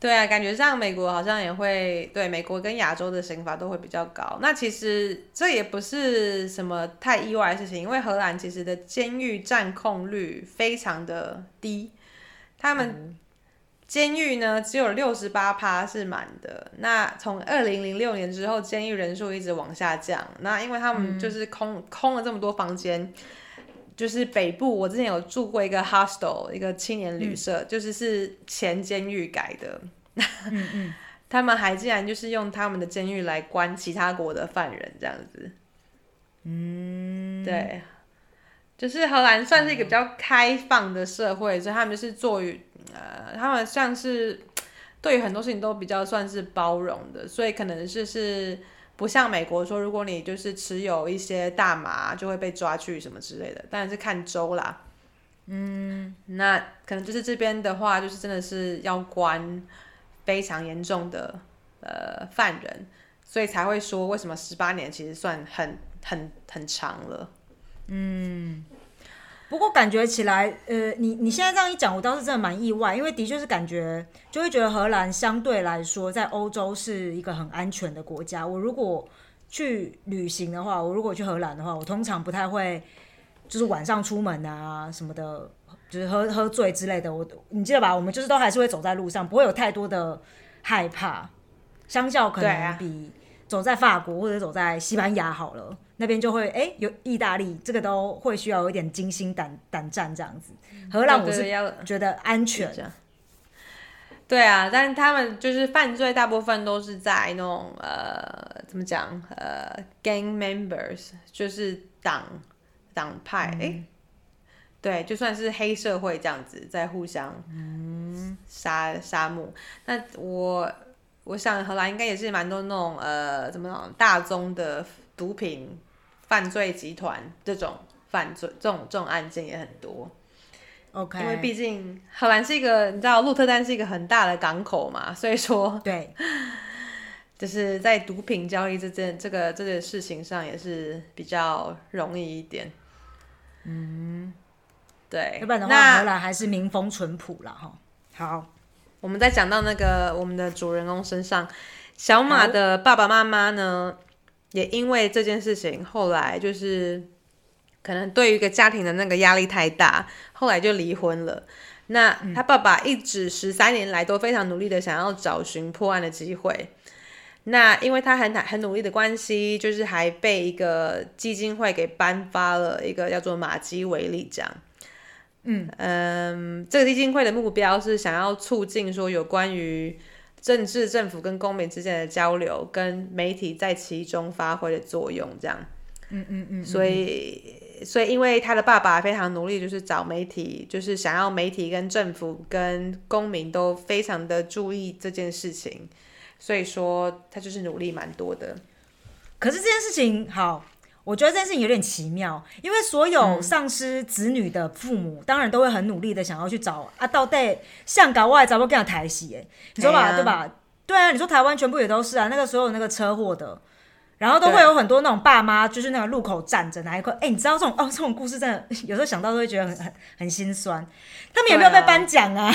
[SPEAKER 2] 对啊，感觉上美国好像也会对美国跟亚洲的刑罚都会比较高。那其实这也不是什么太意外的事情，因为荷兰其实的监狱占控率非常的低，他们监狱呢只有六十八趴是满的。那从二零零六年之后，监狱人数一直往下降。那因为他们就是空、空了这么多房间。就是北部，我之前有住过一个 hostel，一个青年旅社，就是是前监狱改的。
[SPEAKER 1] 嗯嗯，
[SPEAKER 2] 他们还竟然就是用他们的监狱来关其他国的犯人，这样子。嗯，对，就是荷兰算是一个比较开放的社会，所以他们就是做于呃，他们像是 对于很多事情都比较算是包容的，所以可能是是不像美国说，如果你就是持有一些大麻就会被抓去什么之类的，当然是看州啦。嗯，那可能就是这边的话，就是真的是要关非常严重的呃犯人，所以才会说为什么十八年其实算很很很长了。
[SPEAKER 1] 嗯不过感觉起来，呃，你你现在这样一讲，我倒是真的蛮意外，因为的确是感觉就会觉得荷兰相对来说在欧洲是一个很安全的国家。我如果去旅行的话，我如果去荷兰的话，我通常不太会就是晚上出门啊什么的，就是喝喝醉之类的。我你记得吧？我们就是都还是会走在路上，不会有太多的害怕。相较可能比走在法国或者走在西班牙好了，那边就会哎有意大利，这个都会需要有一点惊心胆胆战这样子。荷兰我是觉得安全。
[SPEAKER 2] 对啊，但是他们就是犯罪，大部分都是在那种呃，怎么讲呃，gang members，就是党党派，哎，对，就算是黑社会这样子，在互相杀杀戮。那我我想荷兰应该也是蛮多那种呃，怎么讲大宗的毒品犯罪集团这种犯罪，这种这种案件也很多。
[SPEAKER 1] OK，
[SPEAKER 2] 因为毕竟荷兰是一个，你知道鹿特丹是一个很大的港口嘛，所以说
[SPEAKER 1] 对，
[SPEAKER 2] 就是在毒品交易这件这个这件事情上也是比较容易一点。嗯，对，
[SPEAKER 1] 要不然的话，荷兰还是民风淳朴了哈。好，
[SPEAKER 2] 我们再讲到那个我们的主人公身上，小马的爸爸妈妈呢，也因为这件事情，后来就是。可能对于一个家庭的那个压力太大，后来就离婚了。那他爸爸一直十三年来都非常努力的想要找寻破案的机会。那因为他很很努力的关系，就是还被一个基金会给颁发了一个叫做马基维利奖。嗯嗯，这个基金会的目标是想要促进说有关于政治、政府跟公民之间的交流，跟媒体在其中发挥的作用，这样。嗯嗯嗯，所以。所以，因为他的爸爸非常努力，就是找媒体，就是想要媒体跟政府跟公民都非常的注意这件事情，所以说他就是努力蛮多的。
[SPEAKER 1] 可是这件事情，好，我觉得这件事情有点奇妙，因为所有丧失子女的父母，当然都会很努力的想要去找啊，到底香港外找不跟他抬戏？哎，你说吧，对吧？对啊，你说台湾全部也都是啊，那个所有那个车祸的。然后都会有很多那种爸妈，就是那个路口站着哪一块，哎，你知道这种哦，这种故事真的有时候想到都会觉得很很很心酸。他们有没有被颁奖啊？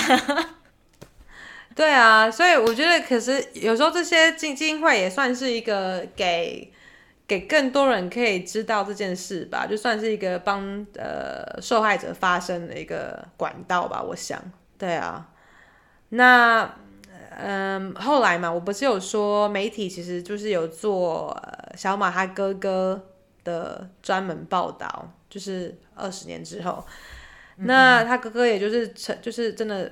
[SPEAKER 2] 对啊，所以我觉得，可是有时候这些基金会也算是一个给给更多人可以知道这件事吧，就算是一个帮呃受害者发声的一个管道吧。我想，对啊，那。嗯，后来嘛，我不是有说媒体其实就是有做小马他哥哥的专门报道，就是二十年之后，那他哥哥也就是成，就是真的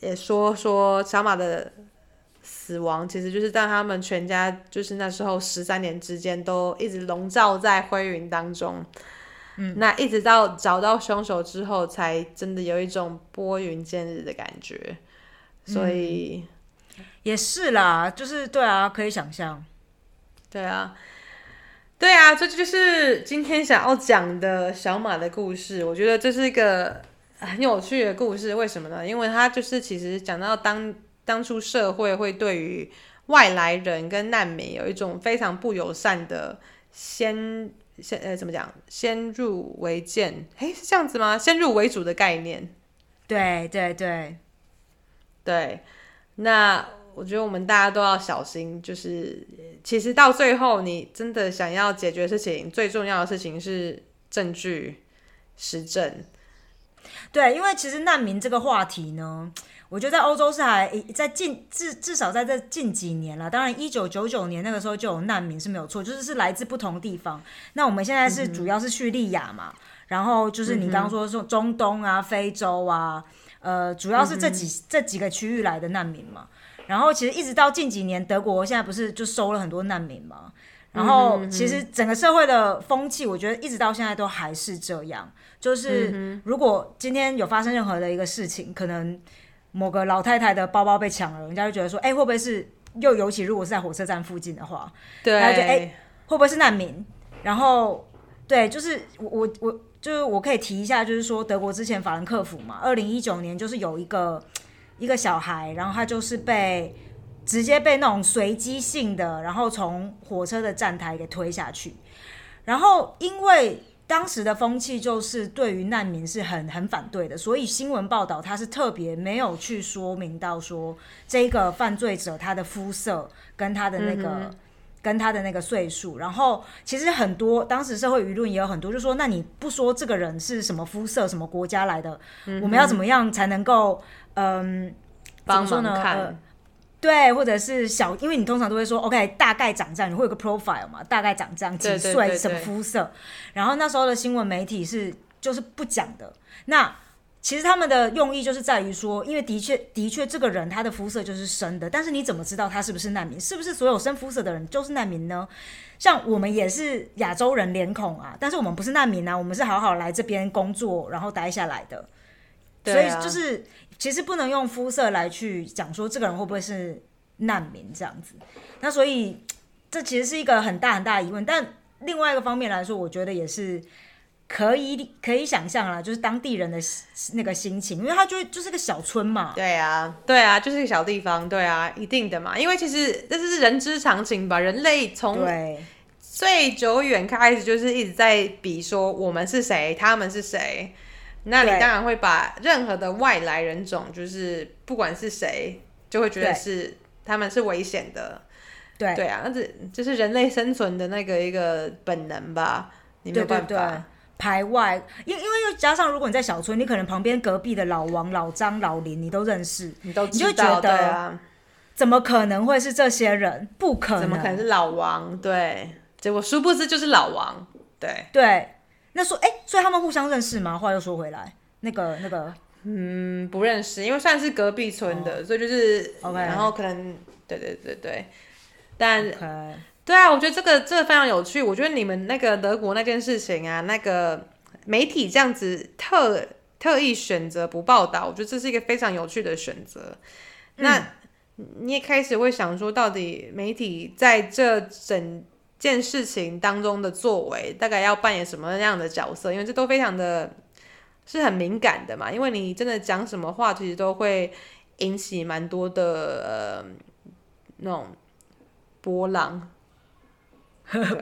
[SPEAKER 2] 也说说小马的死亡，其实就是让他们全家就是那时候十三年之间都一直笼罩在灰云当中，嗯，那一直到找到凶手之后，才真的有一种拨云见日的感觉，所以。
[SPEAKER 1] 也是啦，就是对啊，可以想象，
[SPEAKER 2] 对啊，对啊，这就是今天想要讲的小马的故事。我觉得这是一个很有趣的故事，为什么呢？因为他就是其实讲到当当初社会会对于外来人跟难民有一种非常不友善的先先呃怎么讲先入为见，诶，是这样子吗？先入为主的概念，
[SPEAKER 1] 对对对
[SPEAKER 2] 对，那。我觉得我们大家都要小心，就是其实到最后，你真的想要解决事情，最重要的事情是证据、实证。
[SPEAKER 1] 对，因为其实难民这个话题呢，我觉得在欧洲是还在近至至少在这近几年了。当然，一九九九年那个时候就有难民是没有错，就是是来自不同地方。那我们现在是主要是叙利亚嘛，然后就是你刚刚说说中东啊、非洲啊，呃，主要是这几这几个区域来的难民嘛。然后其实一直到近几年，德国现在不是就收了很多难民嘛？然后其实整个社会的风气，我觉得一直到现在都还是这样。就是如果今天有发生任何的一个事情，可能某个老太太的包包被抢了，人家就觉得说，哎，会不会是又尤其如果是在火车站附近的话，
[SPEAKER 2] 对，
[SPEAKER 1] 他就哎，会不会是难民？然后对，就是我我我就是我可以提一下，就是说德国之前法兰克福嘛，二零一九年就是有一个。一个小孩，然后他就是被直接被那种随机性的，然后从火车的站台给推下去。然后因为当时的风气就是对于难民是很很反对的，所以新闻报道他是特别没有去说明到说这个犯罪者他的肤色跟他的那个、跟他的那个岁数，然后其实很多当时社会舆论也有很多就说，那你不说这个人是什么肤色、什么国家来的，我们要怎么样才能够嗯？怎么
[SPEAKER 2] 帮
[SPEAKER 1] 说呢？对，或者是小，因为你通常都会说，OK，大概长这样，你会有个 profile 嘛，大概长这样，几岁，什么肤色。然后那时候的新闻媒体是就是不讲的。那其实他们的用意就是在于说，因为的确的确这个人他的肤色就是深的，但是你怎么知道他是不是难民？是不是所有深肤色的人就是难民呢？像我们也是亚洲人脸孔啊，但是我们不是难民啊，我们是好好来这边工作，然后待下来的。所以就是其实不能用肤色来去讲说这个人会不会是难民这样子。那所以这其实是一个很大很大的疑问。但另外一个方面来说，我觉得也是可以可以想象啦，就是当地人的那个心情，因为他就就是个小村嘛。
[SPEAKER 2] 对啊，对啊，就是一个小地方，对啊，一定的嘛，因为其实这是人之常情吧，人类从
[SPEAKER 1] 对
[SPEAKER 2] 最久远开始就是一直在比说我们是谁，他们是谁。那你
[SPEAKER 1] 对
[SPEAKER 2] 当然会把任何的外来人种，就是不管是谁，就会觉得是他们是危险的。
[SPEAKER 1] 对
[SPEAKER 2] 对啊，那这就是人类生存的那个一个本能吧，你没有办法。
[SPEAKER 1] 对对对，排外，因因为又加上，如果你在小村，你可能旁边隔壁的老王、老张、老林你都认识，
[SPEAKER 2] 你都
[SPEAKER 1] 你就觉得怎么可能会是这些人？不可能，
[SPEAKER 2] 怎么可能是老王？对，结果殊不知就是老王。对，
[SPEAKER 1] 对，那说，哎、所以他们互相认识吗？话又说回来，那个那个，
[SPEAKER 2] 嗯，不认识，因为算是隔壁村的，所以就是然后可能对对对对，但对啊，我觉得这个这个非常有趣。我觉得你们那个德国那件事情啊，那个媒体这样子特特意选择不报道，我觉得这是一个非常有趣的选择。那、你也开始会想说，到底媒体在这整件事情当中的作为，大概要扮演什么样的角色？因为这都非常的是很敏感的嘛，因为你真的讲什么话，其实都会引起蛮多的呃那种波浪。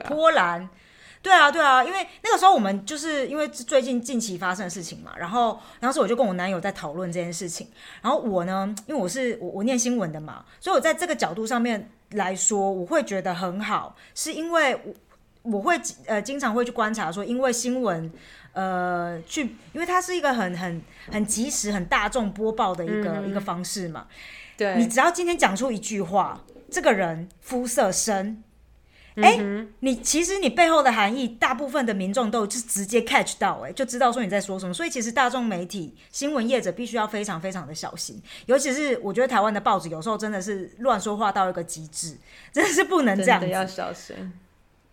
[SPEAKER 1] 波澜。对啊，对啊，因为那个时候我们就是因为最近近期发生的事情嘛，然后当时我就跟我男友在讨论这件事情，然后我呢，因为我是我我念新闻的嘛，所以我在这个角度上面来说，我会觉得很好，是因为我我会呃经常会去观察说，因为新闻呃去，因为它是一个很很很及时、很大众播报的一个、一个方式嘛，
[SPEAKER 2] 对，
[SPEAKER 1] 你只要今天讲出一句话，这个人肤色深，哎、你其实你背后的含义，大部分的民众都就是直接 catch 到、哎，就知道说你在说什么。所以其实大众媒体、新闻业者必须要非常非常的小心，尤其是我觉得台湾的报纸有时候真的是乱说话到一个极致，真的是不能这样
[SPEAKER 2] 要小心。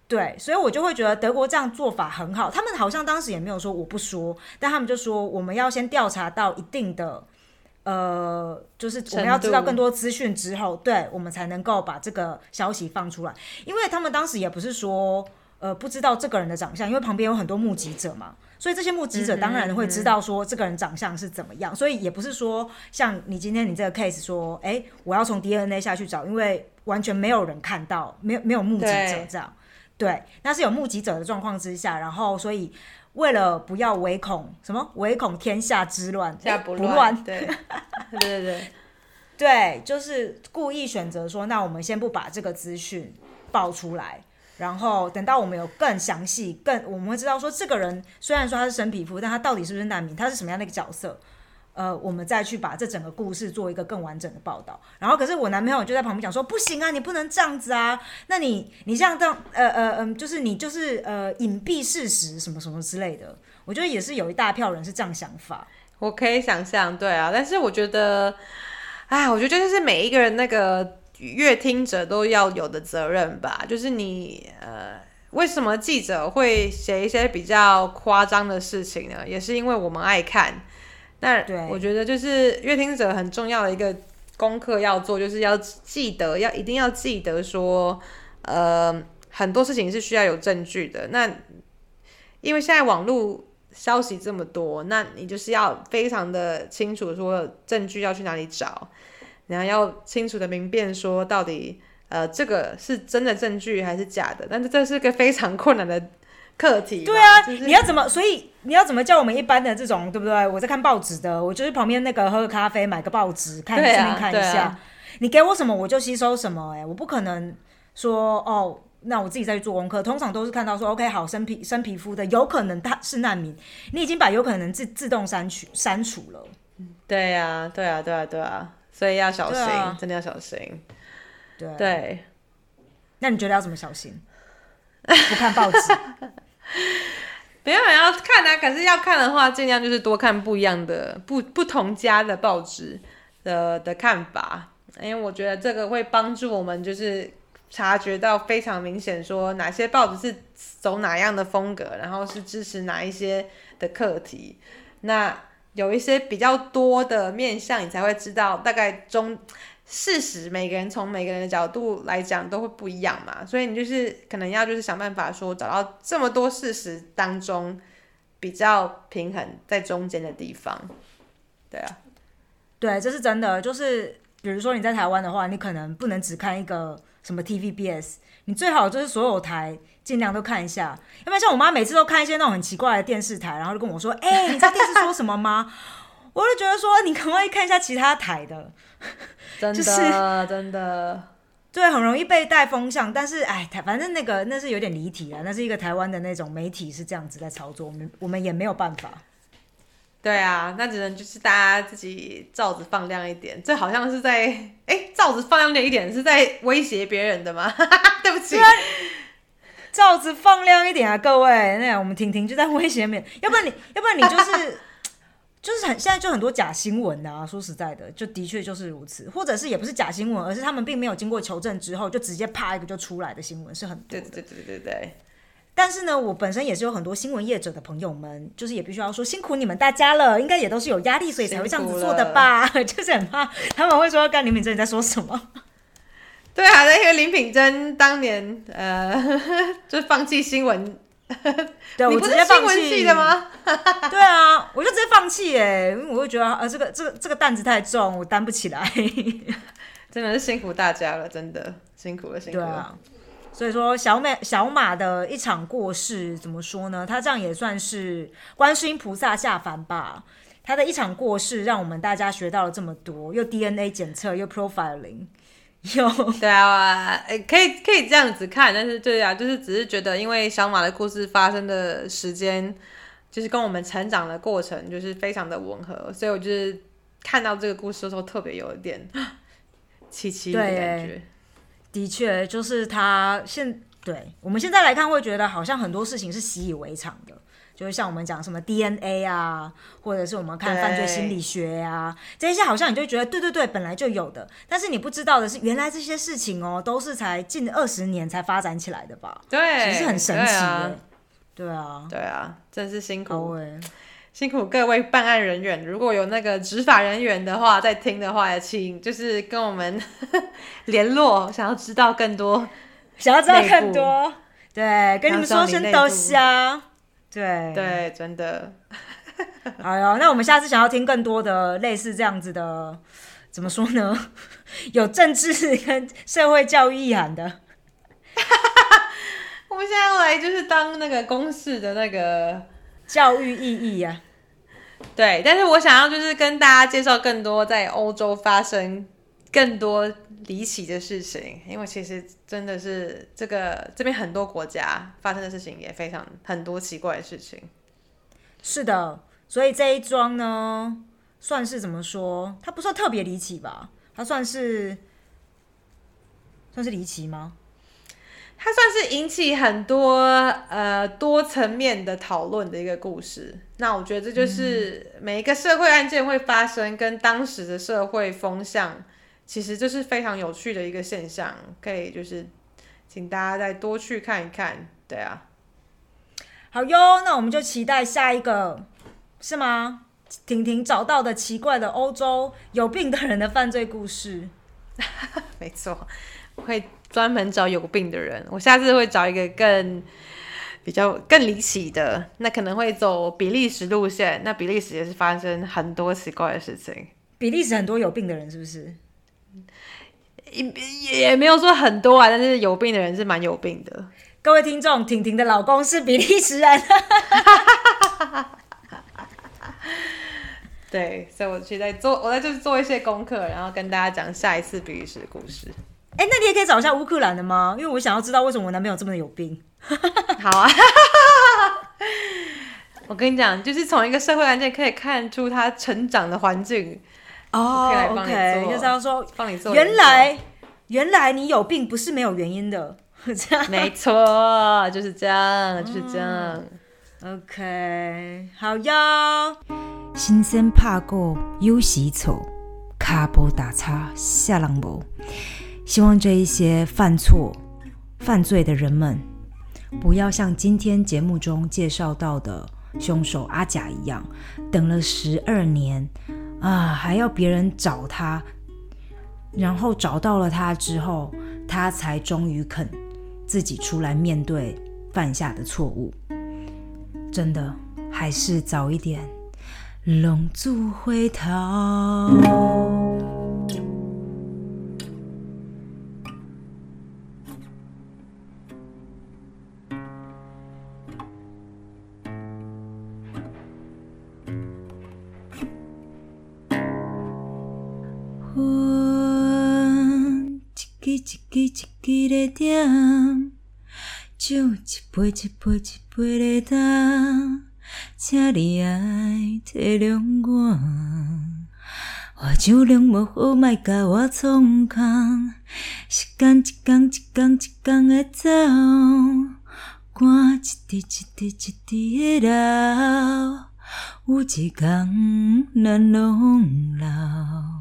[SPEAKER 1] 对，所以我就会觉得德国这样做法很好。他们好像当时也没有说我不说，但他们就说我们要先调查到一定的，呃，就是我们要知道更多资讯之后，对我们才能够把这个消息放出来。因为他们当时也不是说，呃，不知道这个人的长相，因为旁边有很多目击者嘛，所以这些目击者当然会知道说这个人长相是怎么样，所以也不是说像你今天你这个 case 说，哎，我要从 DNA 下去找，因为完全没有人看到，没有没有目击者这样。对，那是有目击者的状况之下，然后所以为了不要唯恐什么？唯恐天下之乱，
[SPEAKER 2] 下
[SPEAKER 1] 不
[SPEAKER 2] 不乱，对，对对对，
[SPEAKER 1] 对，就是故意选择说，那我们先不把这个资讯爆出来，然后等到我们有更详细、更我们会知道说，这个人虽然说他是生皮肤，但他到底是不是难民，他是什么样的一个角色，呃，我们再去把这整个故事做一个更完整的报道。然后，可是我男朋友就在旁边讲说，不行啊，你不能这样子啊，那你你这样这样，呃呃嗯、就是你就是呃隐蔽事实什么什么之类的。我觉得也是有一大票人是这样想法。
[SPEAKER 2] 我可以想象，对啊，但是我觉得，哎，我觉得就是每一个人那个阅听者都要有的责任吧，就是你呃。为什么记者会写一些比较夸张的事情呢？也是因为我们爱看。那我觉得就是乐听者很重要的一个功课要做，就是要记得，要一定要记得说，呃，很多事情是需要有证据的。那因为现在网络消息这么多，那你就是要非常的清楚说证据要去哪里找，然后要清楚的明辨说到底呃这个是真的证据还是假的。但是这是个非常困难的课题嘛。
[SPEAKER 1] 对啊，
[SPEAKER 2] 就是
[SPEAKER 1] 你要怎么？所以你要怎么叫我们一般的这种，对不对？我在看报纸的，我就是旁边那个喝个咖啡，买个报纸看，看一下。
[SPEAKER 2] 啊
[SPEAKER 1] 你给我什么我就吸收什么、哎，我不可能说哦。那我自己再去做功课，通常都是看到说，OK，好，生皮生皮肤的，有可能他是难民，你已经把有可能自自动删除删除了。
[SPEAKER 2] 对呀、对啊，对啊，对啊，所以要小心，
[SPEAKER 1] 啊
[SPEAKER 2] 真的要小心。
[SPEAKER 1] 对，
[SPEAKER 2] 对，
[SPEAKER 1] 那你觉得要怎么小心？不看报纸，
[SPEAKER 2] 没有要看啊，可是要看的话，尽量就是多看不一样的、不不同家的报纸的的看法，因为我觉得这个会帮助我们，就是察觉到非常明显，说哪些报纸是走哪样的风格，然后是支持哪一些的课题。那有一些比较多的面向，你才会知道大概中事实，每个人从每个人的角度来讲都会不一样嘛，所以你就是可能要就是想办法说找到这么多事实当中比较平衡在中间的地方。对啊，
[SPEAKER 1] 对，这是真的。就是比如说你在台湾的话，你可能不能只看一个什么 TVBS，你最好就是所有台尽量都看一下。要不然像我妈每次都看一些那种很奇怪的电视台，然后就跟我说：“哎、你知道电视说什么吗？” 我就觉得说，你可不可以看一下其他台的？
[SPEAKER 2] 真的、
[SPEAKER 1] 就是
[SPEAKER 2] 真的，
[SPEAKER 1] 对，很容易被带风向。但是，哎，台反正那个那是有点离题了，那是一个台湾的那种媒体是这样子在操作，我们我们也没有办法。
[SPEAKER 2] 对啊，那只能就是大家自己罩子放亮一点。这好像是在哎，罩子放亮一点是在威胁别人的吗？对不起，
[SPEAKER 1] 罩子放亮一点啊，各位！那样我们婷婷就在威胁面，要不然你，要不然你就是就是很现在就很多假新闻啊。说实在的，就的确就是如此，或者是也不是假新闻，而是他们并没有经过求证之后就直接啪一个就出来的新闻是很多的。
[SPEAKER 2] 对对对对对对，
[SPEAKER 1] 但是呢，我本身也是有很多新闻业者的朋友们，就是也必须要说辛苦你们大家了，应该也都是有压力，所以才会这样子做的吧？就是很怕他们会说干林敏珍你在说什么？
[SPEAKER 2] 对啊，因为林品珍当年呃，就放弃新闻，
[SPEAKER 1] 对我直接放
[SPEAKER 2] 闻
[SPEAKER 1] 弃
[SPEAKER 2] 系的？吗？
[SPEAKER 1] 对啊，我就直接放弃哎，因为我会觉得呃这个这个这个担子太重，我担不起来。
[SPEAKER 2] 真的是辛苦大家了，真的辛苦了，辛苦了。
[SPEAKER 1] 啊，所以说小美小马的一场过世，怎么说呢？他这样也算是观世音菩萨下凡吧。他的一场过世，让我们大家学到了这么多，又 DNA 检测，又 profiling，又
[SPEAKER 2] 对啊，呃可以可以这样子看，但是对啊，就是只是觉得，因为小马的故事发生的时间，就是跟我们成长的过程就是非常的吻合，所以我就是看到这个故事的时候，特别有一点 奇奇的
[SPEAKER 1] 对
[SPEAKER 2] 感觉。
[SPEAKER 1] 的确就是他现对我们现在来看，会觉得好像很多事情是习以为常的。就是像我们讲什么 DNA 啊，或者是我们看犯罪心理学啊，这些好像你就觉得对对对，本来就有的。但是你不知道的是，原来这些事情哦，都是才近二十年才发展起来的吧？
[SPEAKER 2] 对，
[SPEAKER 1] 其实很神奇耶
[SPEAKER 2] 对啊。
[SPEAKER 1] 对啊，
[SPEAKER 2] 真是辛苦辛苦各位办案人员，如果有那个执法人员的话，在听的话，也请就是跟我们 联络，想要知道更多。
[SPEAKER 1] 想要知道更多，对，跟你们说声多谢。对，
[SPEAKER 2] 对，真的，
[SPEAKER 1] 哎呦，那我们下次想要听更多的类似这样子的，怎么说呢？有政治跟社会教育意涵的，
[SPEAKER 2] 我们现在要来就是当那个公式的那个
[SPEAKER 1] 教育意义啊。
[SPEAKER 2] 对，但是我想要就是跟大家介绍更多在欧洲发生更多离奇的事情，因为其实真的是这个这边很多国家发生的事情也非常很多奇怪的事情。
[SPEAKER 1] 是的，所以这一桩呢，算是怎么说？它不算特别离奇吧？它算是算是离奇吗？
[SPEAKER 2] 它算是引起很多呃多层面的讨论的一个故事。那我觉得这就是每一个社会案件会发生，跟当时的社会风向，其实这是非常有趣的一个现象。可以就是请大家再多去看一看。对啊，
[SPEAKER 1] 好哟，那我们就期待下一个，是吗？婷婷找到的奇怪的欧洲有病的人的犯罪故事。
[SPEAKER 2] 没错，我会专门找有病的人。我下次会找一个更比较更离奇的，那可能会走比利时路线。那比利时也是发生很多奇怪的事情。
[SPEAKER 1] 比利时很多有病的人，是不是？
[SPEAKER 2] 也也没有说很多啊，但是有病的人是蛮有病的。
[SPEAKER 1] 各位听众，婷婷的老公是比利时人。
[SPEAKER 2] 对，所以我去在做，我在就是做一些功课，然后跟大家讲下一次比利时的故事。
[SPEAKER 1] 哎，那你也可以找一下乌克兰的吗？因为我想要知道为什么我男朋友这么有病。
[SPEAKER 2] 好啊，我跟你讲，就是从一个社会案件可以看出他成长的环境。
[SPEAKER 1] 哦
[SPEAKER 2] ，OK，
[SPEAKER 1] 就是要说
[SPEAKER 2] 帮你做。
[SPEAKER 1] 原来，原来你有病不是没有原因的，这样
[SPEAKER 2] 没错，就是这样，就是这样。
[SPEAKER 1] OK，好哟。新生怕过有时错，卡波打叉下浪无。希望这一些犯错、犯罪的人们，不要像今天节目中介绍到的凶手阿甲一样，等了十二年。啊，还要别人找他，然后找到了他之后，他才终于肯自己出来面对犯下的错误。真的，还是早一点，龙族回头。一支一支的点，酒一杯一杯一杯的干，请你爱体谅我。我酒量无好，莫甲我创空。时间一天一天一天的走，汗一滴一滴一滴的流，有一天咱拢老。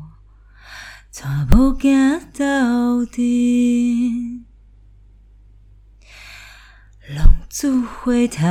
[SPEAKER 1] 带无行到底，浪子回头。